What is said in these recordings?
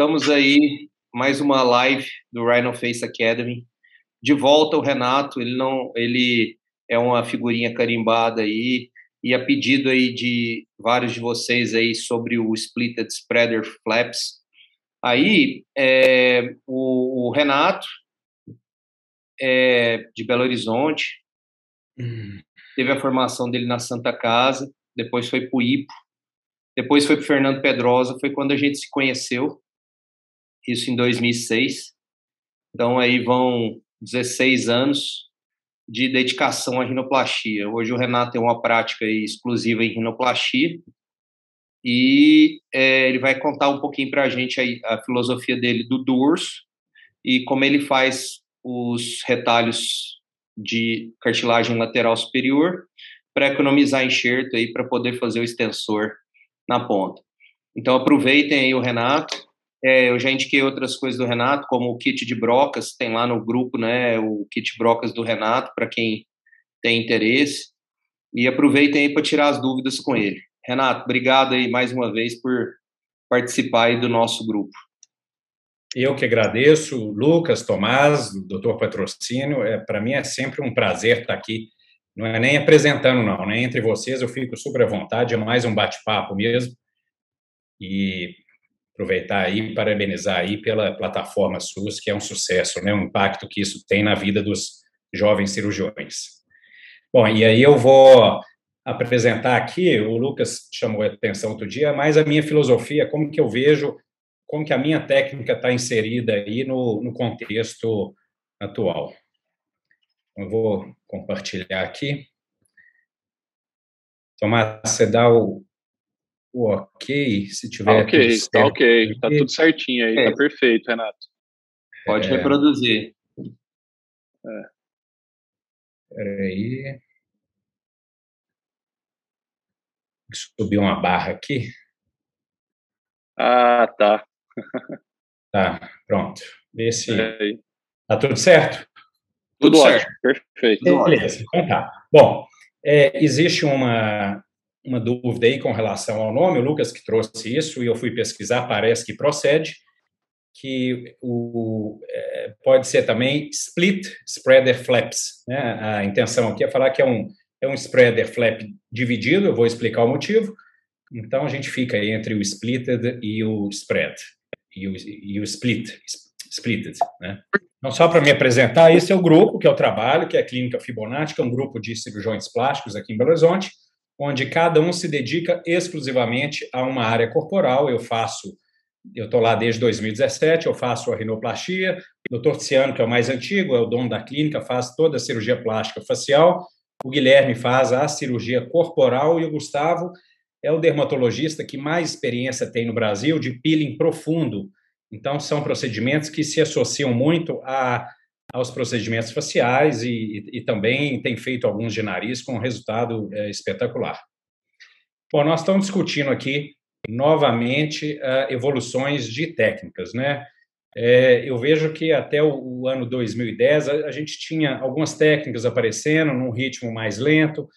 estamos aí mais uma live do Rhino Face Academy. De volta o Renato, ele não, ele é uma figurinha carimbada aí e a pedido aí de vários de vocês aí sobre o Splitted Spreader Flaps. Aí é, o, o, Renato é de Belo Horizonte, hum. teve a formação dele na Santa Casa, depois foi para o IPO, depois foi para Fernando Pedrosa, foi quando a gente se conheceu, isso em 2006. Então aí vão 16 anos de dedicação à rinoplastia. Hoje o Renato tem uma prática exclusiva em rinoplastia e é, ele vai contar um pouquinho para a gente a, a filosofia dele do dorso e como ele faz os retalhos de cartilagem lateral superior para economizar enxerto aí para poder fazer o extensor na ponta. Então aproveitem aí o Renato. É, eu já indiquei outras coisas do Renato, como o kit de brocas, tem lá no grupo, né, o kit brocas do Renato, para quem tem interesse. E aproveitem aí para tirar as dúvidas com ele. Renato, obrigado aí mais uma vez por participar aí do nosso grupo. Eu que agradeço, Lucas, Tomás, doutor Patrocínio. É, para mim é sempre um prazer estar aqui não é nem apresentando, não, né? Entre vocês eu fico super à vontade, é mais um bate-papo mesmo. E aproveitar aí, parabenizar aí pela plataforma SUS, que é um sucesso, né? O impacto que isso tem na vida dos jovens cirurgiões. Bom, e aí eu vou apresentar aqui, o Lucas chamou a atenção outro dia, mais a minha filosofia, como que eu vejo, como que a minha técnica está inserida aí no, no contexto atual. Eu vou compartilhar aqui. Tomás, você dá o, o ok, se tiver. Tá ok, tá ok, tá tudo certinho aí, tá é. tá perfeito, Renato. Pode é... reproduzir. É. Peraí. Subir uma barra aqui. Ah, tá. tá, pronto. Vê se. É tá tudo certo? Tudo, Tudo ótimo, perfeito. Beleza, então tá. Bom, é, existe uma, uma dúvida aí com relação ao nome, o Lucas que trouxe isso, e eu fui pesquisar, parece que procede, que o, é, pode ser também split spreader flaps. Né? A intenção aqui é falar que é um, é um spreader flap dividido, eu vou explicar o motivo. Então, a gente fica entre o splitted e o spread, e o, e o split, splitted, né? Então, só para me apresentar, esse é o grupo que eu trabalho, que é a Clínica Fibonacci, que é um grupo de cirurgiões plásticos aqui em Belo Horizonte, onde cada um se dedica exclusivamente a uma área corporal. Eu faço, eu estou lá desde 2017, eu faço a rinoplastia, o doutor Tiziano, que é o mais antigo, é o dono da clínica, faz toda a cirurgia plástica facial, o Guilherme faz a cirurgia corporal e o Gustavo é o dermatologista que mais experiência tem no Brasil de peeling profundo, então, são procedimentos que se associam muito a, aos procedimentos faciais e, e, também tem feito alguns de nariz com um resultado é, espetacular. Bom, nós estamos discutindo aqui novamente uh, evoluções de técnicas, né? É, eu vejo que até o, o ano 2010 a, a, gente tinha algumas técnicas aparecendo num ritmo mais lento.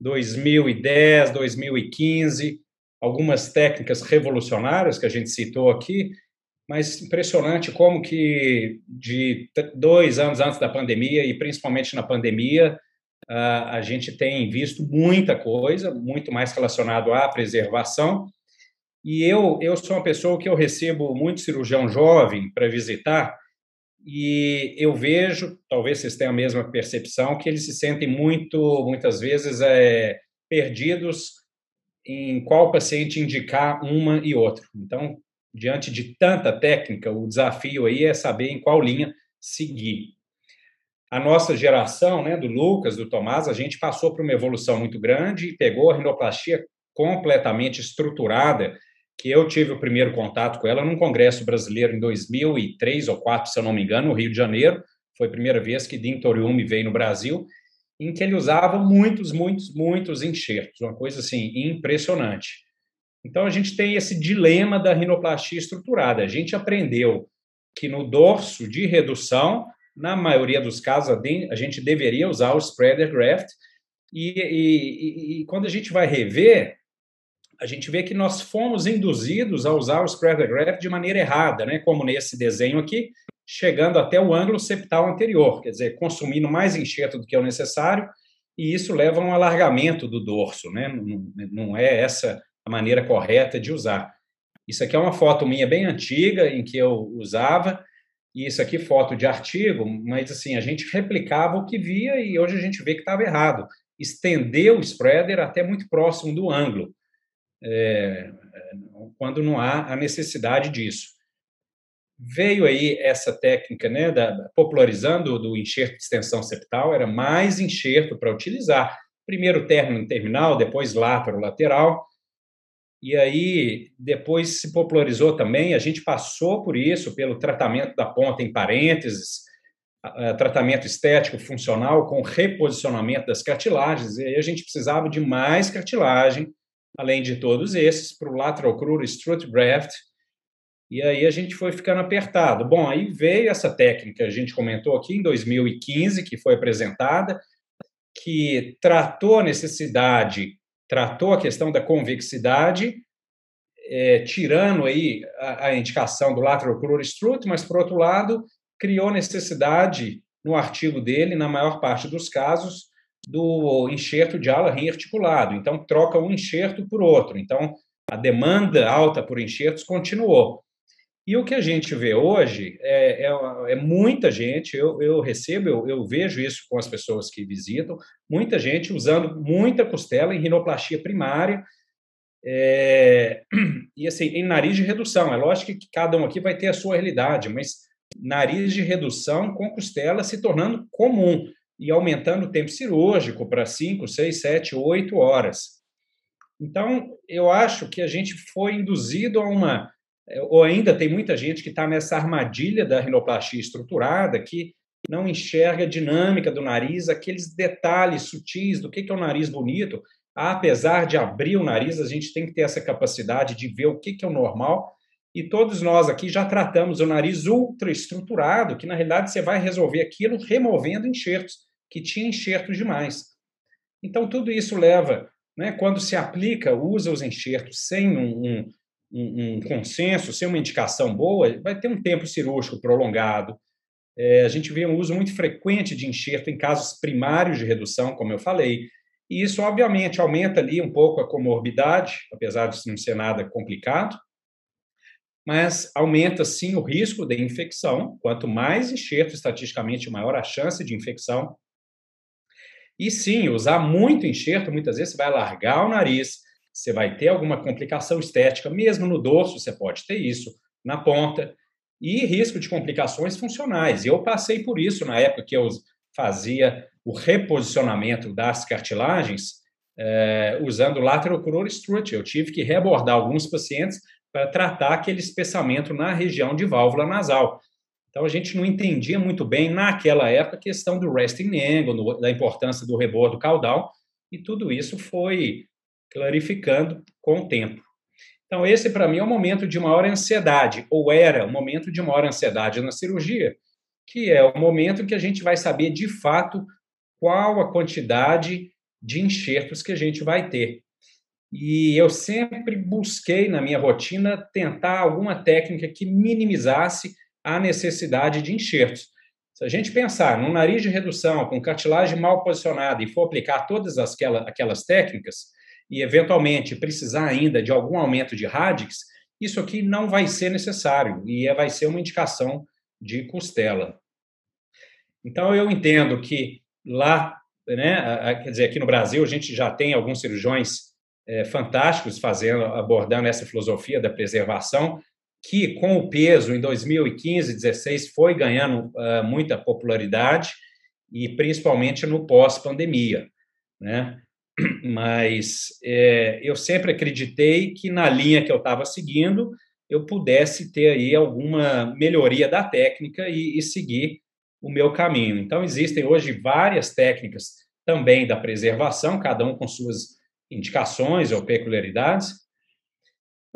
2010, 2015, algumas técnicas revolucionárias que a gente citou aqui, mas impressionante como que de dois anos antes da pandemia e principalmente na pandemia a gente tem visto muita coisa, muito mais relacionado à preservação. E eu eu sou uma pessoa que eu recebo muito cirurgião jovem para visitar e eu vejo, talvez vocês tenham a mesma percepção, que eles se sentem muito, muitas vezes, é, perdidos em qual paciente indicar uma e outra. Então, diante de tanta técnica, o desafio aí é saber em qual linha seguir. A nossa geração, né, do Lucas, do Tomás, a gente passou por uma evolução muito grande e pegou a rinoplastia completamente estruturada, que eu tive o primeiro contato com ela num congresso brasileiro em 2003 ou 2004, se eu não me engano, no Rio de Janeiro. Foi a primeira vez que Din Toriumi veio no Brasil, em que ele usava muitos, muitos, muitos enxertos, uma coisa assim impressionante. Então, a gente tem esse dilema da rinoplastia estruturada. A gente aprendeu que no dorso de redução, na maioria dos casos, a gente deveria usar o spreader graft, e, e, e, quando a gente vai rever, a gente vê que nós fomos induzidos a usar o spreader graft de maneira errada, né? como nesse desenho aqui, chegando até o ângulo septal anterior, quer dizer, consumindo mais enxerto do que é o necessário, e isso leva a um alargamento do dorso, né? não, não é essa a maneira correta de usar. Isso aqui é uma foto minha bem antiga, em que eu usava, e isso aqui foto de artigo, mas assim, a gente replicava o que via e hoje a gente vê que estava errado. Estender o spreader até muito próximo do ângulo é, quando não há a necessidade disso. Veio aí essa técnica, né, da, popularizando do enxerto de extensão septal, era mais enxerto para utilizar. Primeiro término terminal, depois látero lateral, e aí depois se popularizou também, a gente passou por isso, pelo tratamento da ponta em parênteses, tratamento estético funcional com reposicionamento das cartilagens, e aí a gente precisava de mais cartilagem, além de todos esses, para o lateral crude strut graft, e aí a gente foi ficando apertado. Bom, aí veio essa técnica, a gente comentou aqui em 2015, que foi apresentada, que tratou a necessidade, tratou a questão da convexidade, é, tirando aí a, a, indicação do lateral crude strut, mas, por outro lado, criou necessidade, no artigo dele, na maior parte dos casos, do enxerto de ala rearticulado. Então, troca um enxerto por outro. Então, a demanda alta por enxertos continuou. E o que a gente vê hoje é, é, é muita gente, eu, eu recebo, eu, eu, vejo isso com as pessoas que visitam, muita gente usando muita costela em rinoplastia primária, é, e assim, em nariz de redução. É lógico que cada um aqui vai ter a sua realidade, mas nariz de redução com costela se tornando comum e aumentando o tempo cirúrgico para 5, 6, 7, 8 horas. Então, eu acho que a gente foi induzido a uma. Ou ainda tem muita gente que está nessa armadilha da rinoplastia estruturada, que não enxerga a dinâmica do nariz, aqueles detalhes sutis do que é o nariz bonito. Apesar de abrir o nariz, a gente tem que ter essa capacidade de ver o que é o normal. E todos nós aqui já tratamos o nariz ultra estruturado, que na realidade você vai resolver aquilo removendo enxertos que tinha enxertos demais. Então, tudo isso leva, né, quando se aplica, usa os enxertos sem um, um, um, consenso, sem uma indicação boa, vai ter um tempo cirúrgico prolongado. É, a gente vê um uso muito frequente de enxerto em casos primários de redução, como eu falei, e isso, obviamente, aumenta ali um pouco a comorbidade, apesar de não ser nada complicado, mas aumenta sim o risco de infecção. Quanto mais enxerto, estatisticamente, maior a chance de infecção. E sim, usar muito enxerto, muitas vezes você vai alargar o nariz, você vai ter alguma complicação estética, mesmo no dorso você pode ter isso, na ponta, e risco de complicações funcionais. Eu passei por isso na época que eu fazia o reposicionamento das cartilagens eh, usando lateral crural strut. Eu tive que rebordar alguns pacientes para tratar aquele espessamento na região de válvula nasal. Então, a gente não entendia muito bem, naquela época, a questão do resting angle, da importância do rebordo caudal, e tudo isso foi clarificando com o tempo. Então, esse, para mim, é o momento de maior ansiedade, ou era o momento de maior ansiedade na cirurgia, que é o momento que a gente vai saber, de fato, qual a quantidade de enxertos que a gente vai ter. E eu sempre busquei, na minha rotina, tentar alguma técnica que minimizasse a necessidade de enxertos. Se a gente pensar num nariz de redução com cartilagem mal posicionada e for aplicar todas aquelas técnicas e eventualmente precisar ainda de algum aumento de radix, isso aqui não vai ser necessário e é, vai ser uma indicação de costela. Então eu entendo que lá, né, quer dizer, aqui no Brasil a gente já tem alguns cirurgiões é, fantásticos fazendo, abordando essa filosofia da preservação, que com o peso em 2015, 16 foi ganhando uh, muita popularidade e principalmente no pós-pandemia, né? Mas é, eu sempre acreditei que na linha que eu estava seguindo eu pudesse ter aí alguma melhoria da técnica e, e seguir o meu caminho. Então existem hoje várias técnicas também da preservação, cada um com suas indicações ou peculiaridades,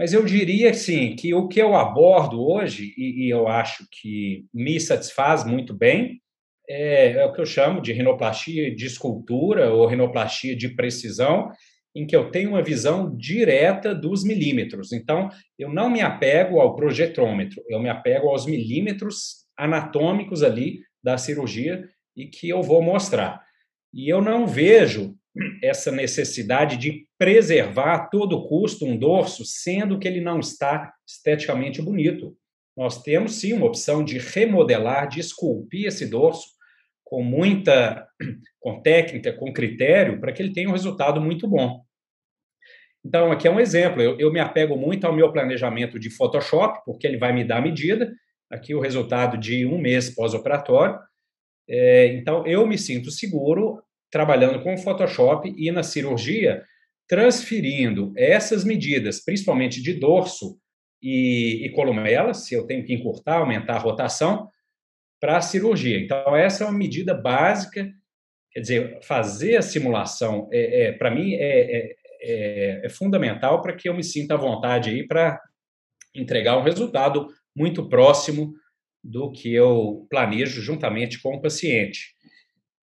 mas eu diria sim que o que eu abordo hoje, e, e eu acho que me satisfaz muito bem, é, é, o que eu chamo de rinoplastia de escultura ou rinoplastia de precisão, em que eu tenho uma visão direta dos milímetros. Então, eu não me apego ao projetrômetro, eu me apego aos milímetros anatômicos ali da cirurgia e que eu vou mostrar. E eu não vejo essa necessidade de preservar a todo custo um dorso, sendo que ele não está esteticamente bonito. Nós temos sim uma opção de remodelar, de esculpir esse dorso com muita com técnica, com critério, para que ele tenha um resultado muito bom. Então, aqui é um exemplo. Eu, eu me apego muito ao meu planejamento de Photoshop, porque ele vai me dar a medida. Aqui o resultado de um mês pós-operatório. É, então, eu me sinto seguro trabalhando com o Photoshop e na cirurgia, transferindo essas medidas, principalmente de dorso e, e columela, se eu tenho que encurtar, aumentar a rotação, para a cirurgia. Então, essa é uma medida básica. Quer dizer, fazer a simulação, é, é para mim, é, é, é, é fundamental para que eu me sinta à vontade aí para entregar um resultado muito próximo do que eu planejo juntamente com o paciente.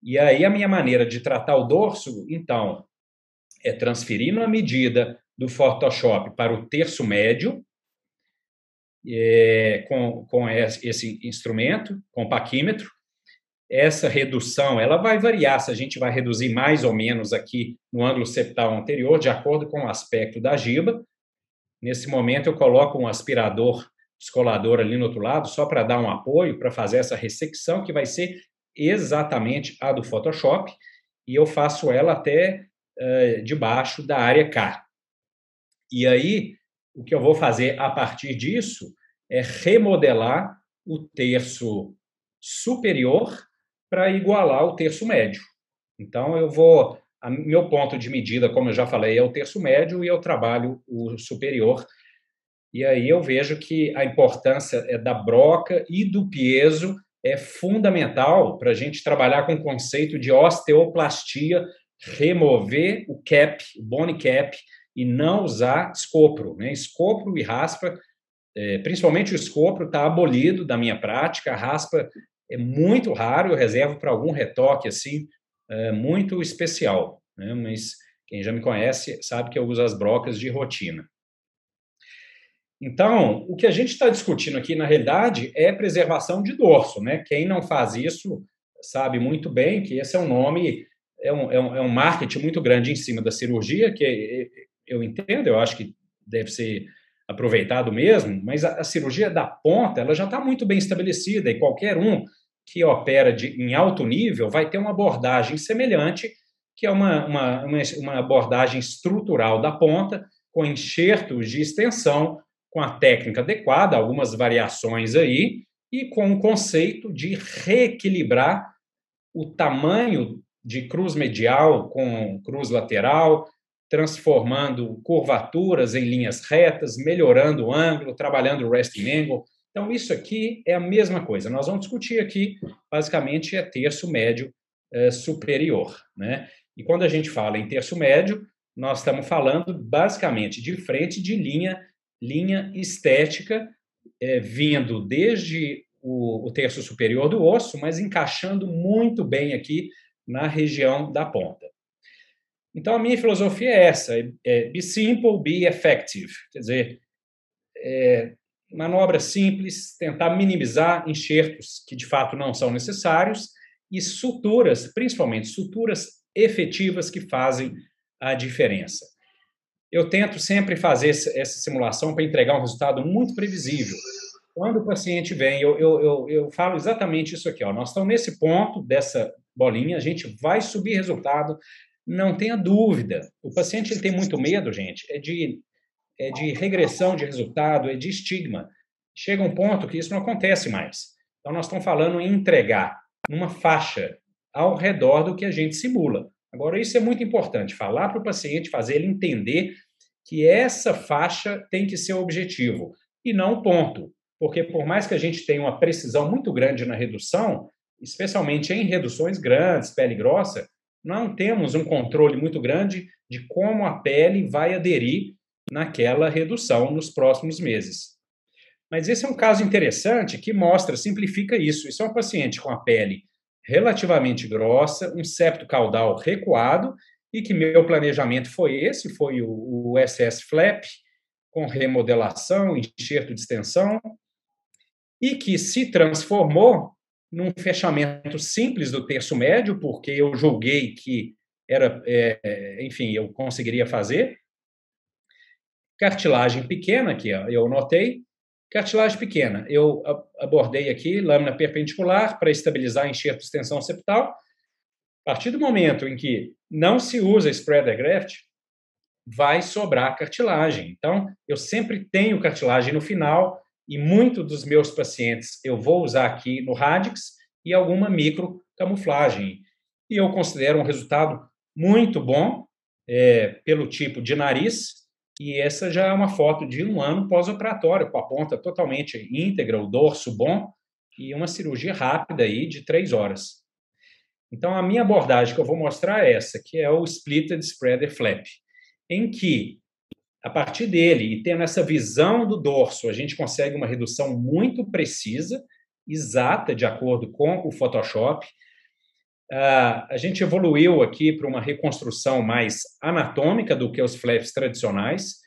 E aí a minha maneira de tratar o dorso, então, é transferindo a medida do Photoshop para o terço médio, é, com, com esse instrumento, com o paquímetro. Essa redução ela vai variar se a gente vai reduzir mais ou menos aqui no ângulo septal anterior, de acordo com o aspecto da giba. Nesse momento, eu coloco um aspirador descolador ali no outro lado, só para dar um apoio, para fazer essa ressecção, que vai ser exatamente a do Photoshop, e eu faço ela até uh, debaixo da área K. E aí, o que eu vou fazer a partir disso é remodelar o terço superior para igualar o terço médio. Então, eu vou. Meu ponto de medida, como eu já falei, é o terço médio e eu trabalho o superior. E aí eu vejo que a importância é da broca e do piezo é fundamental para a gente trabalhar com o conceito de osteoplastia, remover o cap, o bone cap, e não usar escopro. Né? Escopro e raspa, é, principalmente o escopro, está abolido da minha prática, a raspa é muito raro, eu reservo para algum retoque assim, é, muito especial. Né? Mas quem já me conhece sabe que eu uso as brocas de rotina. Então, o que a gente está discutindo aqui, na realidade, é preservação de dorso. Né? Quem não faz isso sabe muito bem que esse é um nome, é um, é um, é um marketing muito grande em cima da cirurgia, que eu entendo, eu acho que deve ser aproveitado mesmo, mas a, a cirurgia da ponta ela já está muito bem estabelecida e qualquer um que opera de, em alto nível vai ter uma abordagem semelhante, que é uma, uma, uma, uma abordagem estrutural da ponta, com enxertos de extensão com a técnica adequada, algumas variações aí, e com o conceito de reequilibrar o tamanho de cruz medial com cruz lateral, transformando curvaturas em linhas retas, melhorando o ângulo, trabalhando o resting angle. Então, isso aqui é a mesma coisa. Nós vamos discutir aqui, basicamente, é terço médio é, superior. Né? E quando a gente fala em terço médio, nós estamos falando basicamente de frente de linha linha estética, é, vindo desde o, o terço superior do osso, mas encaixando muito bem aqui na região da ponta. Então, a minha filosofia é essa: é, é be simple, be effective. Quer dizer, é, manobra simples, tentar minimizar enxertos que de fato não são necessários e suturas, principalmente suturas efetivas que fazem a diferença eu tento sempre fazer essa simulação para entregar um resultado muito previsível. Quando o paciente vem, eu, eu, eu, eu falo exatamente isso aqui. Ó, nós estamos nesse ponto dessa bolinha, a gente vai subir resultado, não tenha dúvida. O paciente ele tem muito medo, gente, é de, é de regressão de resultado, é de estigma. Chega um ponto que isso não acontece mais. Então, nós estamos falando em entregar numa faixa ao redor do que a gente simula. Agora, isso é muito importante, falar para o paciente, fazer ele entender que essa faixa tem que ser o objetivo e não o ponto. Porque, por mais que a gente tenha uma precisão muito grande na redução, especialmente em reduções grandes, pele grossa, não temos um controle muito grande de como a pele vai aderir naquela redução nos próximos meses. Mas esse é um caso interessante que mostra, simplifica isso. Isso é um paciente com a pele relativamente grossa, um septo caudal recuado e que meu planejamento foi esse, foi o, o SS Flap, com remodelação, enxerto de extensão, e que se transformou num fechamento simples do terço médio, porque eu julguei que era, é, enfim, eu conseguiria fazer. Cartilagem pequena, que eu notei. Cartilagem pequena, eu abordei aqui lâmina perpendicular para estabilizar enxerto de extensão septal. A partir do momento em que não se usa spreader graft, vai sobrar cartilagem. Então, eu sempre tenho cartilagem no final e muito dos meus pacientes eu vou usar aqui no Radix e alguma micro camuflagem. E eu considero um resultado muito bom é, pelo tipo de nariz. E essa já é uma foto de um ano pós-operatório, com a ponta totalmente íntegra, o dorso bom e uma cirurgia rápida aí de três horas. Então, a minha abordagem que eu vou mostrar é essa, que é o Splitted Spreader Flap, em que, a partir dele, e tendo essa visão do dorso, a gente consegue uma redução muito precisa, exata, de acordo com o Photoshop. Uh, a gente evoluiu aqui para uma reconstrução mais anatômica do que os flaps tradicionais.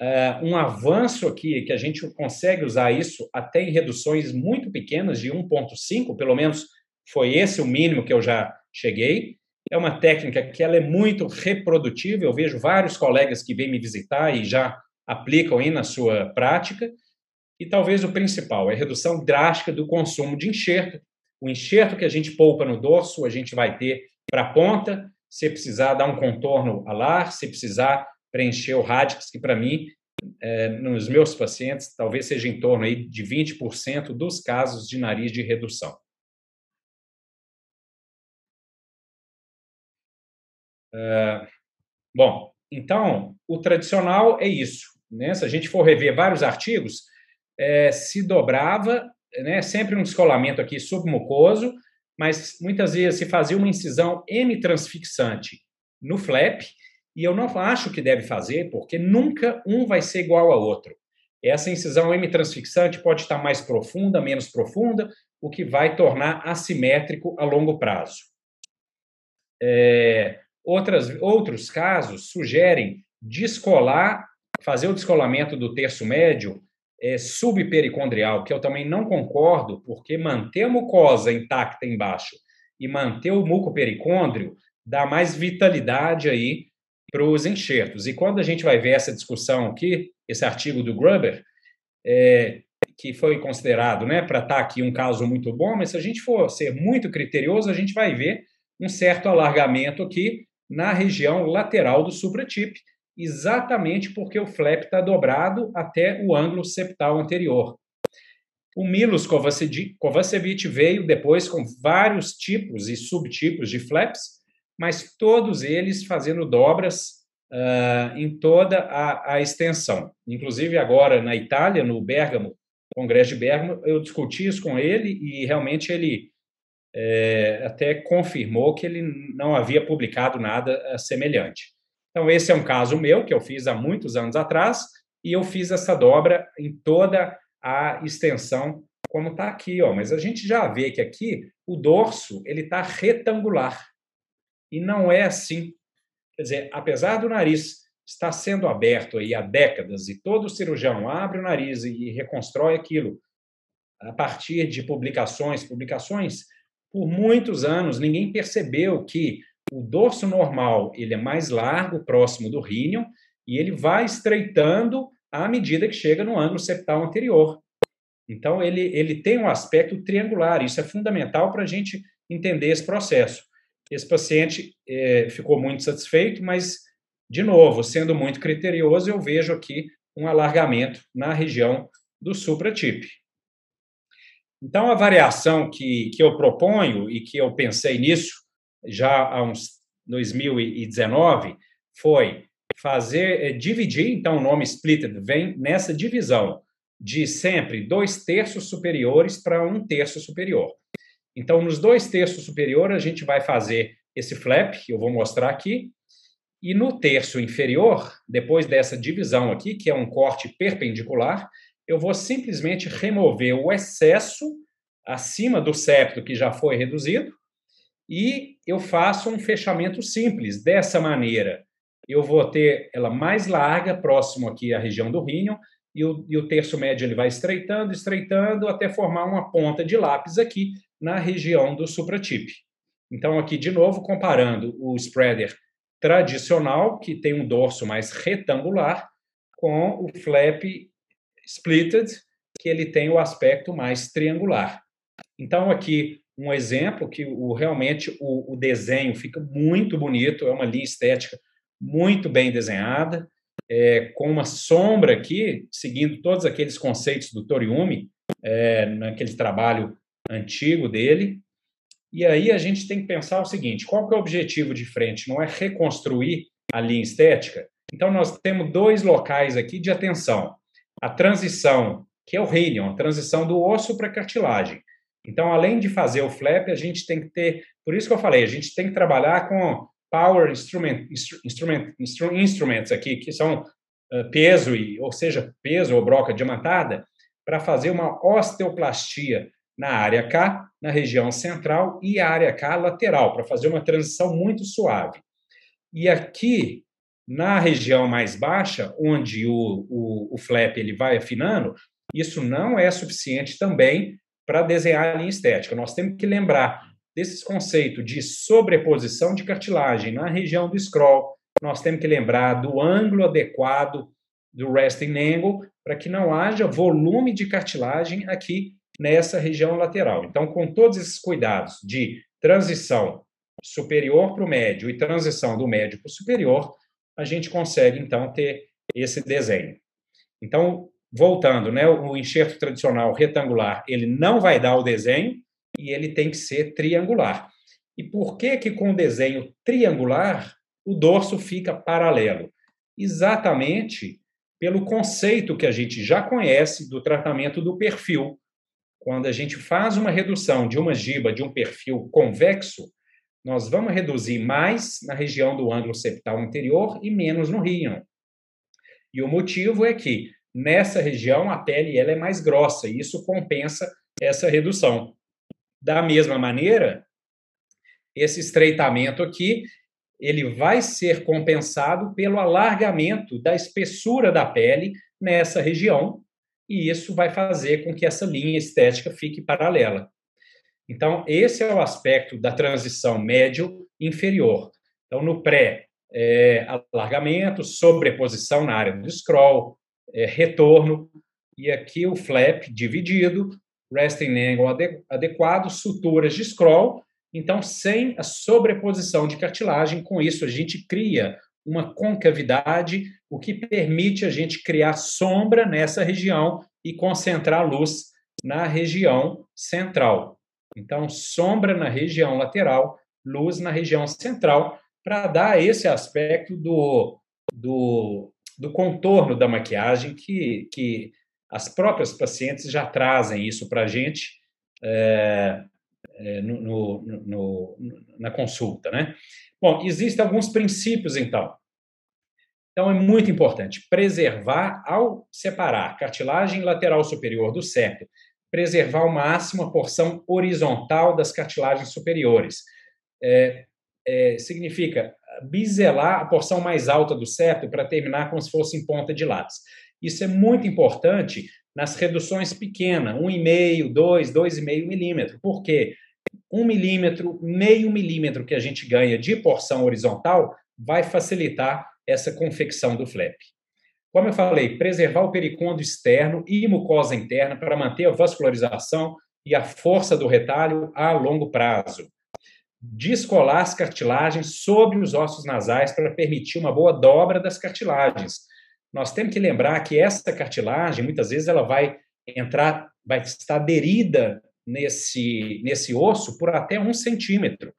Uh, um avanço aqui que a gente consegue usar isso até em reduções muito pequenas, de 1,5, pelo menos foi esse o mínimo que eu já cheguei. É uma técnica que ela é muito reprodutível. Eu vejo vários colegas que vêm me visitar e já aplicam aí na sua prática. E talvez o principal é a redução drástica do consumo de enxerto. O enxerto que a gente poupa no dorso, a gente vai ter para a ponta, se precisar dar um contorno alar, se precisar preencher o radix, que para mim, é, nos meus pacientes, talvez seja em torno aí de 20% dos casos de nariz de redução. Uh, bom, então, o tradicional é isso. Né? Se a gente for rever vários artigos, é, se dobrava, né? sempre um descolamento aqui submucoso, mas muitas vezes se fazia uma incisão hemitransfixante no flap, e eu não acho que deve fazer, porque nunca um vai ser igual ao outro. Essa incisão hemitransfixante pode estar mais profunda, menos profunda, o que vai tornar assimétrico a longo prazo. É, Outras, outros casos sugerem descolar, fazer o descolamento do terço médio é, subpericondrial, que eu também não concordo, porque manter a mucosa intacta embaixo e manter o mucopericôndrio dá mais vitalidade aí para os enxertos. E quando a gente vai ver essa discussão aqui, esse artigo do Gruber, é, que foi considerado né, para estar tá aqui um caso muito bom, mas se a gente for ser muito criterioso, a gente vai ver um certo alargamento aqui na região lateral do supratip, exatamente porque o flap está dobrado até o ângulo septal anterior. O Milos Kovacevic veio depois com vários tipos e subtipos de flaps, mas todos eles fazendo dobras uh, em toda a, a, extensão. Inclusive agora na Itália, no Bergamo, Congresso de Bergamo, eu discuti isso com ele e realmente ele é, até confirmou que ele não havia publicado nada eh, semelhante. Então, esse é um caso meu que eu fiz há muitos anos atrás e eu fiz essa dobra em toda a extensão, como está aqui. Ó. Mas a gente já vê que aqui o dorso ele está retangular e não é assim. Quer dizer, apesar do nariz estar sendo aberto aí há décadas e todo cirurgião abre o nariz e reconstrói aquilo a partir de publicações, publicações por muitos anos, ninguém percebeu que o dorso normal ele é mais largo, próximo do rínion, e ele vai estreitando à medida que chega no ângulo septal anterior. Então, ele, ele tem um aspecto triangular. Isso é fundamental para a gente entender esse processo. Esse paciente é, ficou muito satisfeito, mas, de novo, sendo muito criterioso, eu vejo aqui um alargamento na região do supratip. Então, a variação que, que eu proponho e que eu pensei nisso já há uns 2019 foi fazer, eh, dividir, então o nome splitted vem nessa divisão de sempre dois terços superiores para um terço superior. Então, nos dois terços superiores, a gente vai fazer esse flap, que eu vou mostrar aqui, e no terço inferior, depois dessa divisão aqui, que é um corte perpendicular, eu vou simplesmente remover o excesso acima do septo que já foi reduzido e eu faço um fechamento simples. Dessa maneira, eu vou ter ela mais larga, próximo aqui à região do rinho, e o, e o terço médio ele vai estreitando, estreitando, até formar uma ponta de lápis aqui na região do supratip. Então, aqui, de novo, comparando o spreader tradicional, que tem um dorso mais retangular, com o flap splitted, que ele tem o aspecto mais triangular. Então, aqui, um exemplo que o, realmente o, o desenho fica muito bonito, é uma linha estética muito bem desenhada, é, com uma sombra aqui, seguindo todos aqueles conceitos do Toriumi, é, naquele trabalho antigo dele. E aí a gente tem que pensar o seguinte: qual que é o objetivo de frente? Não é reconstruir a linha estética? Então nós temos dois locais aqui de atenção: a transição, que é o Reinion, a transição do osso para a cartilagem. Então, além de fazer o flap, a gente tem que ter, por isso que eu falei, a gente tem que trabalhar com power instrument, instrument, instruments aqui, que são uh, peso, e, ou seja, peso ou broca diamantada, para fazer uma osteoplastia na área K, na região central, e área K lateral, para fazer uma transição muito suave. E aqui, na região mais baixa, onde o, o, o flap ele vai afinando, isso não é suficiente também para desenhar a linha estética. Nós temos que lembrar desses conceitos de sobreposição de cartilagem na região do scroll, nós temos que lembrar do ângulo adequado do resting angle para que não haja volume de cartilagem aqui nessa região lateral. Então, com todos esses cuidados de transição superior para o médio e transição do médio para o superior, a gente consegue então ter esse desenho. Então, voltando, né, o enxerto tradicional retangular, ele não vai dar o desenho, e ele tem que ser triangular. E por que que com o desenho triangular o dorso fica paralelo? Exatamente pelo conceito que a gente já conhece do tratamento do perfil. Quando a gente faz uma redução de uma giba de um perfil convexo, nós vamos reduzir mais na região do ângulo septal anterior e menos no ríon. E o motivo é que nessa região a pele ela é mais grossa e isso compensa essa redução. Da mesma maneira, esse estreitamento aqui, ele vai ser compensado pelo alargamento da espessura da pele nessa região, e isso vai fazer com que essa linha estética fique paralela. Então, esse é o aspecto da transição médio-inferior. Então, no pré, é, alargamento, sobreposição na área do scroll, é, retorno, e aqui o flap dividido, resting angle adequado, suturas de scroll, então sem a sobreposição de cartilagem. Com isso, a gente cria uma concavidade, o que permite a gente criar sombra nessa região e concentrar luz na região central. Então, sombra na região lateral, luz na região central, para dar esse aspecto do, do, do contorno da maquiagem que, que as próprias pacientes já trazem isso para a gente é, é, no, no, no, na consulta, né? Bom, existem alguns princípios, então. Então, é muito importante preservar, ao separar cartilagem lateral superior do septo, preservar ao máximo a porção horizontal das cartilagens superiores. É, é, significa biselar a porção mais alta do septo para terminar como se fosse em ponta de lápis. Isso é muito importante nas reduções pequenas, 1,5, 2, 2,5 milímetro. Por quê? 1 milímetro, meio milímetro que a gente ganha de porção horizontal vai facilitar essa confecção do flap. Como eu falei, preservar o pericôndrio externo e mucosa interna para manter a vascularização e a força do retalho a longo prazo. Descolar as cartilagens sobre os ossos nasais para permitir uma boa dobra das cartilagens nós temos que lembrar que essa cartilagem, muitas vezes, ela vai entrar, vai estar aderida nesse, nesse osso por até um centímetro.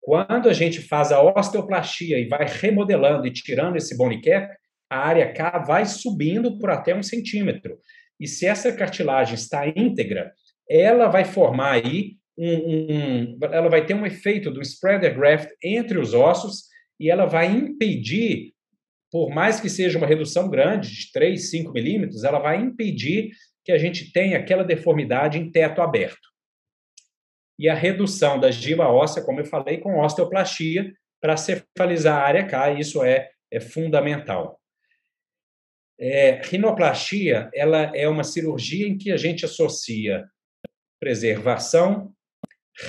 Quando a gente faz a osteoplastia e vai remodelando e tirando esse bone cap, a área K vai subindo por até um centímetro. E se essa cartilagem está íntegra, ela vai formar aí um, um, ela vai ter um efeito do spreader graft entre os ossos e ela vai impedir por mais que seja uma redução grande, de 3, 5 milímetros, ela vai impedir que a gente tenha aquela deformidade em teto aberto. e a redução da giba óssea, como eu falei, com osteoplastia para cefalizar a área K, isso é, é fundamental. É, rinoplastia ela é uma cirurgia em que a gente associa preservação,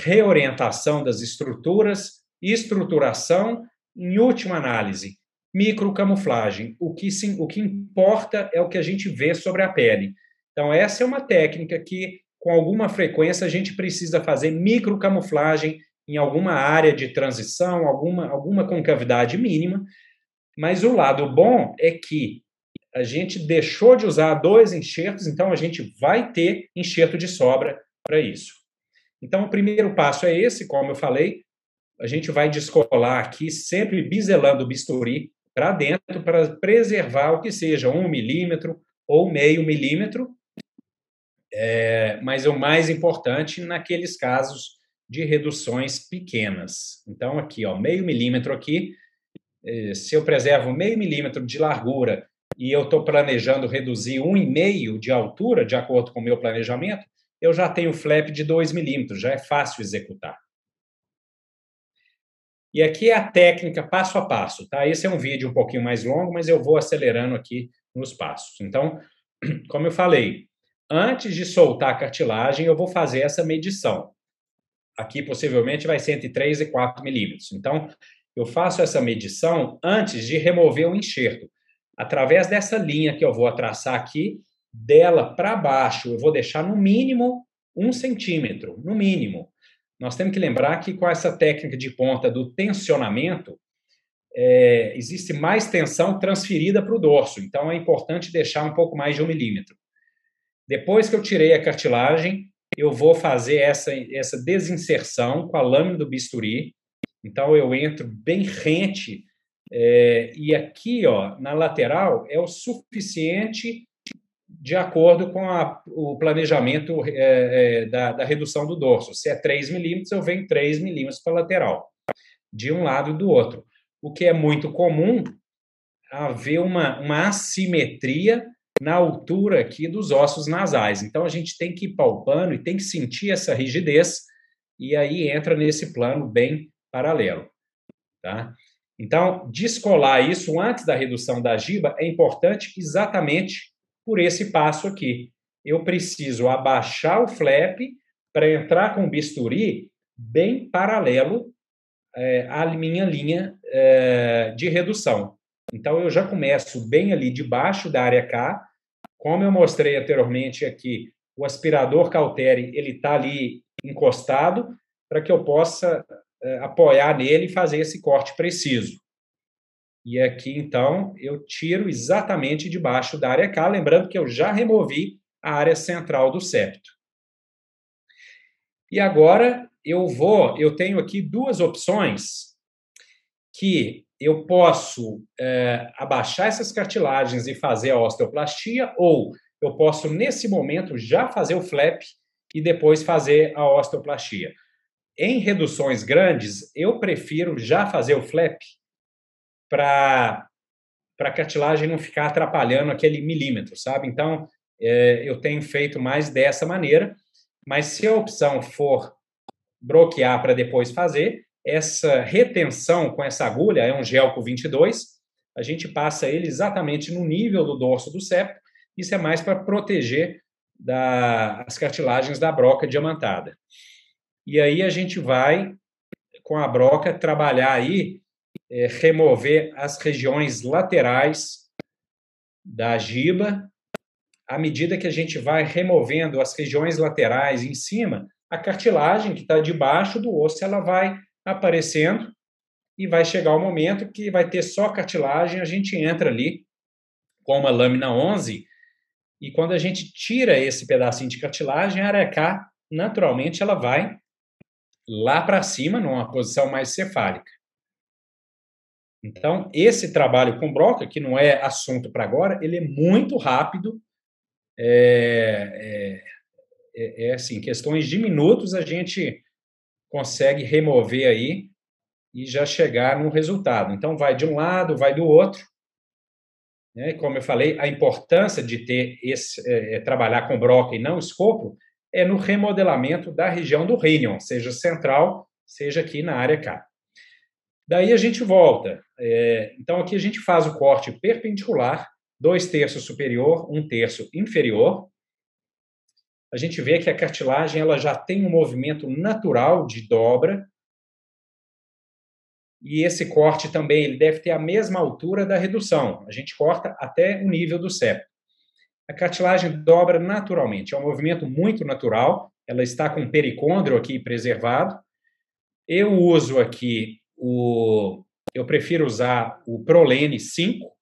reorientação das estruturas, estruturação, em última análise, microcamuflagem. O que, sim, o que importa é o que a gente vê sobre a pele. Então, essa é uma técnica que, com alguma frequência, a gente precisa fazer microcamuflagem em alguma área de transição, alguma, alguma concavidade mínima. Mas o lado bom é que a gente deixou de usar dois enxertos, então a gente vai ter enxerto de sobra para isso. Então, o primeiro passo é esse, como eu falei, a gente vai descolar aqui, sempre biselando o bisturi para dentro, para preservar o que seja um milímetro ou meio milímetro, é, mas o mais importante naqueles casos de reduções pequenas. Então, aqui, ó, meio milímetro aqui, é, se eu preservo meio milímetro de largura e eu estou planejando reduzir um e meio de altura, de acordo com o meu planejamento, eu já tenho flap de 2 milímetros, já é fácil executar. E aqui é a técnica passo a passo, tá? Esse é um vídeo um pouquinho mais longo, mas eu vou acelerando aqui nos passos. Então, como eu falei, antes de soltar a cartilagem, eu vou fazer essa medição. Aqui possivelmente vai ser entre 3 e 4 milímetros. Então, eu faço essa medição antes de remover o enxerto. Através dessa linha que eu vou traçar aqui, dela para baixo, eu vou deixar no mínimo um centímetro, no mínimo. Nós temos que lembrar que com essa técnica de ponta do tensionamento, é, existe mais tensão transferida para o dorso, então é importante deixar um pouco mais de um milímetro. Depois que eu tirei a cartilagem, eu vou fazer essa, essa desinserção com a lâmina do bisturi. Então eu entro bem rente é, e aqui, ó, na lateral, é o suficiente de acordo com a, o planejamento é, é, da, da, redução do dorso. Se é 3 milímetros, eu venho 3 milímetros para a lateral, de um lado e do outro. O que é muito comum haver uma, uma assimetria na altura aqui dos ossos nasais. Então, a gente tem que ir palpando e tem que sentir essa rigidez, e aí entra nesse plano bem paralelo. Tá? Então, descolar isso antes da redução da giba é importante exatamente por esse passo aqui. Eu preciso abaixar o flap para entrar com o bisturi bem paralelo é, à minha linha é, de redução. Então, eu já começo bem ali debaixo da área K. Como eu mostrei anteriormente aqui, o aspirador Cauteri ele está ali encostado para que eu possa apoiar nele e fazer esse corte preciso. E aqui, então, eu tiro exatamente debaixo da área K, lembrando que eu já removi a área central do septo. E agora eu vou, eu tenho aqui duas opções que eu posso é, abaixar essas cartilagens e fazer a osteoplastia, ou eu posso, nesse momento, já fazer o flap e depois fazer a osteoplastia. Em reduções grandes, eu prefiro já fazer o flap para a cartilagem não ficar atrapalhando aquele milímetro, sabe? Então, é, eu tenho feito mais dessa maneira, mas se a opção for bloquear para depois fazer, essa retenção com essa agulha, é um gelco 22, a gente passa ele exatamente no nível do dorso do septo, isso é mais para proteger da, as cartilagens da broca diamantada. E aí a gente vai, com a broca, trabalhar aí é, remover as regiões laterais da giba. À medida que a gente vai removendo as regiões laterais em cima, a cartilagem que está debaixo do osso ela vai aparecendo e vai chegar o momento que vai ter só cartilagem, a gente entra ali com uma lâmina 11 e quando a gente tira esse pedacinho de cartilagem, a K, naturalmente, ela vai lá para cima, numa posição mais cefálica. Então, esse trabalho com broca, que não é assunto para agora, ele é muito rápido. É, é, é, é, assim, questões de minutos a gente consegue remover aí e já chegar no resultado. Então, vai de um lado, vai do outro. Né? Como eu falei, a importância de ter esse, é, é trabalhar com broca e não escopo é no remodelamento da região do rínion, seja central, seja aqui na área K. Daí a gente volta. É, então aqui a gente faz o corte perpendicular, dois terços superior, um terço inferior. A gente vê que a cartilagem ela já tem um movimento natural de dobra. E esse corte também ele deve ter a mesma altura da redução. A gente corta até o nível do septo. A cartilagem dobra naturalmente. É um movimento muito natural. Ela está com o pericôndrio aqui preservado. Eu uso aqui o, eu prefiro usar o Prolene 5,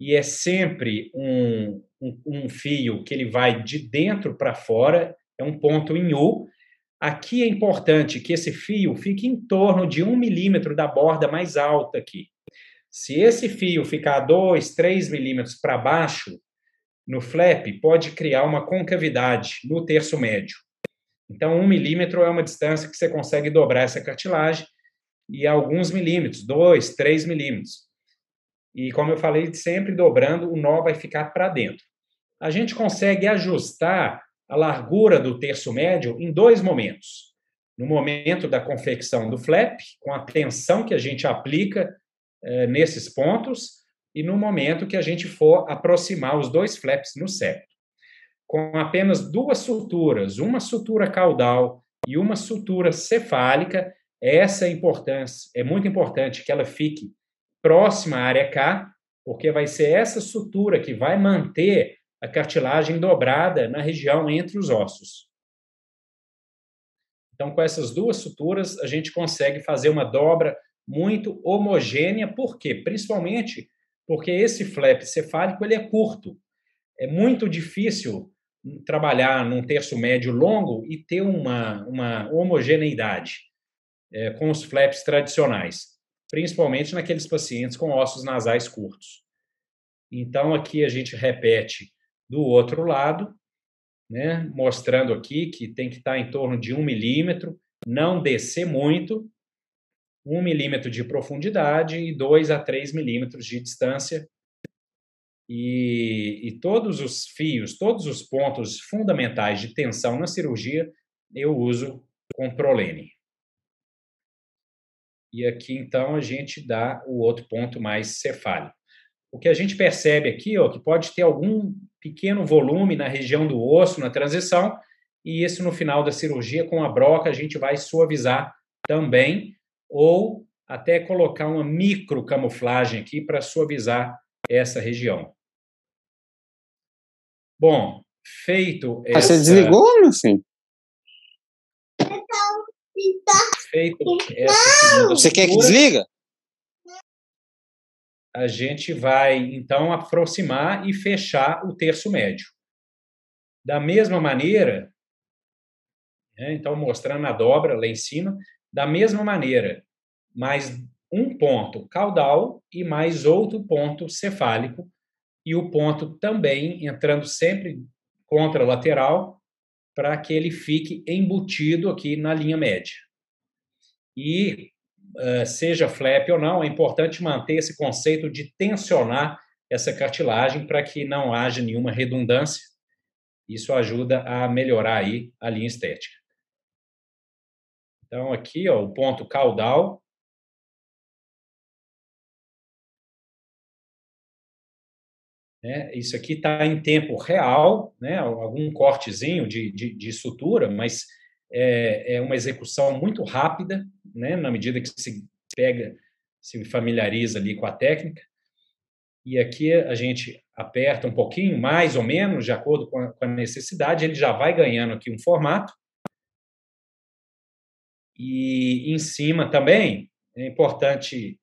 e é sempre um, um, um fio que ele vai de dentro para fora, é um ponto em U. Aqui é importante que esse fio fique em torno de um milímetro da borda mais alta aqui. Se esse fio ficar 2, 3 milímetros para baixo, no flap, pode criar uma concavidade no terço médio. Então, um milímetro é uma distância que você consegue dobrar essa cartilagem e alguns milímetros, 2, 3 milímetros. E como eu falei, sempre dobrando, o nó vai ficar para dentro. A gente consegue ajustar a largura do terço médio em dois momentos. No momento da confecção do flap, com a tensão que a gente aplica eh, nesses pontos, e no momento que a gente for aproximar os dois flaps no septo. Com apenas duas suturas, uma sutura caudal e uma sutura cefálica, essa importância, é muito importante que ela fique próxima à área K, porque vai ser essa sutura que vai manter a cartilagem dobrada na região entre os ossos. Então, com essas duas suturas, a gente consegue fazer uma dobra muito homogênea, por quê? Principalmente porque esse flap cefálico ele é curto. É muito difícil trabalhar num terço médio longo e ter uma, uma homogeneidade é, com os flaps tradicionais, principalmente naqueles pacientes com ossos nasais curtos. Então, aqui a gente repete do outro lado, né, mostrando aqui que tem que estar em torno de um milímetro, não descer muito, um milímetro de profundidade e dois a três milímetros de distância. E, e, todos os fios, todos os pontos fundamentais de tensão na cirurgia, eu uso com prolene. E aqui, então, a gente dá o outro ponto mais cefálico. O que a gente percebe aqui, ó, que pode ter algum pequeno volume na região do osso, na transição, e isso no final da cirurgia, com a broca, a gente vai suavizar também, ou até colocar uma micro camuflagem aqui para suavizar essa região. Bom, feito essa... Você desligou, meu filho? feito essa Você quer que desliga? A gente vai, então, aproximar e fechar o terço médio. Da mesma maneira, né, então, mostrando a dobra lá em cima, da mesma maneira, mais um ponto caudal e mais outro ponto cefálico, e o ponto também entrando sempre contra lateral, para que ele fique embutido aqui na linha média. E uh, seja flap ou não, é importante manter esse conceito de tensionar essa cartilagem para que não haja nenhuma redundância. Isso ajuda a melhorar aí a linha estética. Então aqui, ó, o ponto caudal Né? Isso aqui está em tempo real, né? algum cortezinho de, de, de sutura, mas é, é, uma execução muito rápida, né? na medida que se pega, se familiariza ali com a técnica. E aqui a gente aperta um pouquinho, mais ou menos, de acordo com a, com a necessidade, ele já vai ganhando aqui um formato. E em cima também é importante.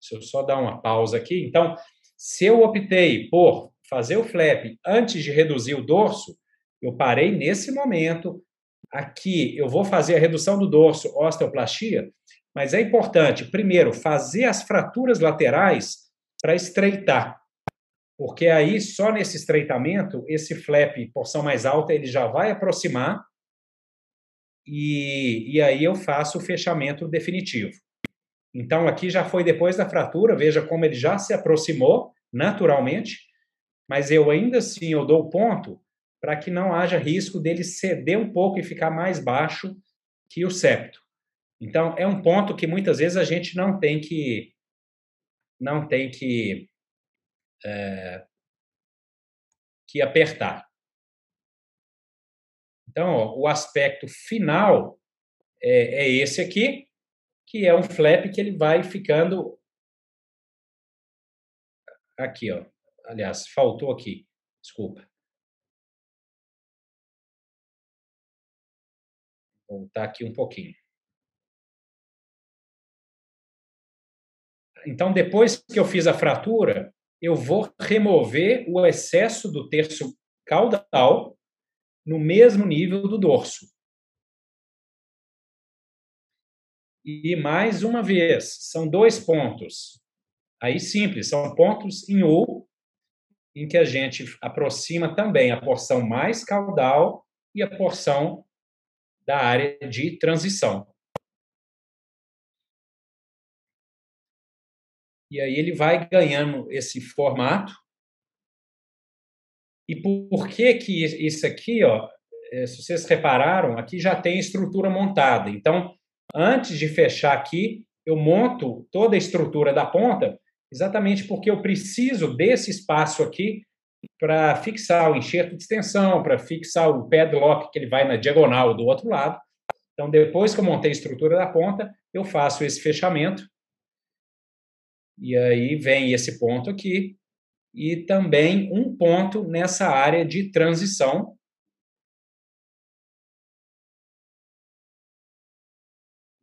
Deixa eu só dar uma pausa aqui. Então, se eu optei por fazer o flap antes de reduzir o dorso, eu parei nesse momento. Aqui eu vou fazer a redução do dorso, osteoplastia, mas é importante, primeiro, fazer as fraturas laterais para estreitar. Porque aí, só nesse estreitamento, esse flap, porção mais alta, ele já vai aproximar e, e aí eu faço o fechamento definitivo. Então, aqui já foi depois da fratura, veja como ele já se aproximou naturalmente, mas eu ainda assim eu dou ponto para que não haja risco dele ceder um pouco e ficar mais baixo que o septo. Então, é um ponto que muitas vezes a gente não tem que não tem que é, que apertar. Então, ó, o aspecto final é, é esse aqui, que é um flap que ele vai ficando aqui, ó. Aliás, faltou aqui. Desculpa. Voltar aqui um pouquinho. Então, depois que eu fiz a fratura, eu vou remover o excesso do terço caudal no mesmo nível do dorso. E mais uma vez, são dois pontos. Aí simples, são pontos em U, em que a gente aproxima também a porção mais caudal e a porção da área de transição. E aí ele vai ganhando esse formato. E por que que isso aqui, ó, é, se vocês repararam, aqui já tem estrutura montada. Então, antes de fechar aqui, eu monto toda a estrutura da ponta, exatamente porque eu preciso desse espaço aqui para fixar o enxerto de extensão, para fixar o padlock que ele vai na diagonal do outro lado. Então, depois que eu montei a estrutura da ponta, eu faço esse fechamento. E aí vem esse ponto aqui e também um ponto nessa área de transição.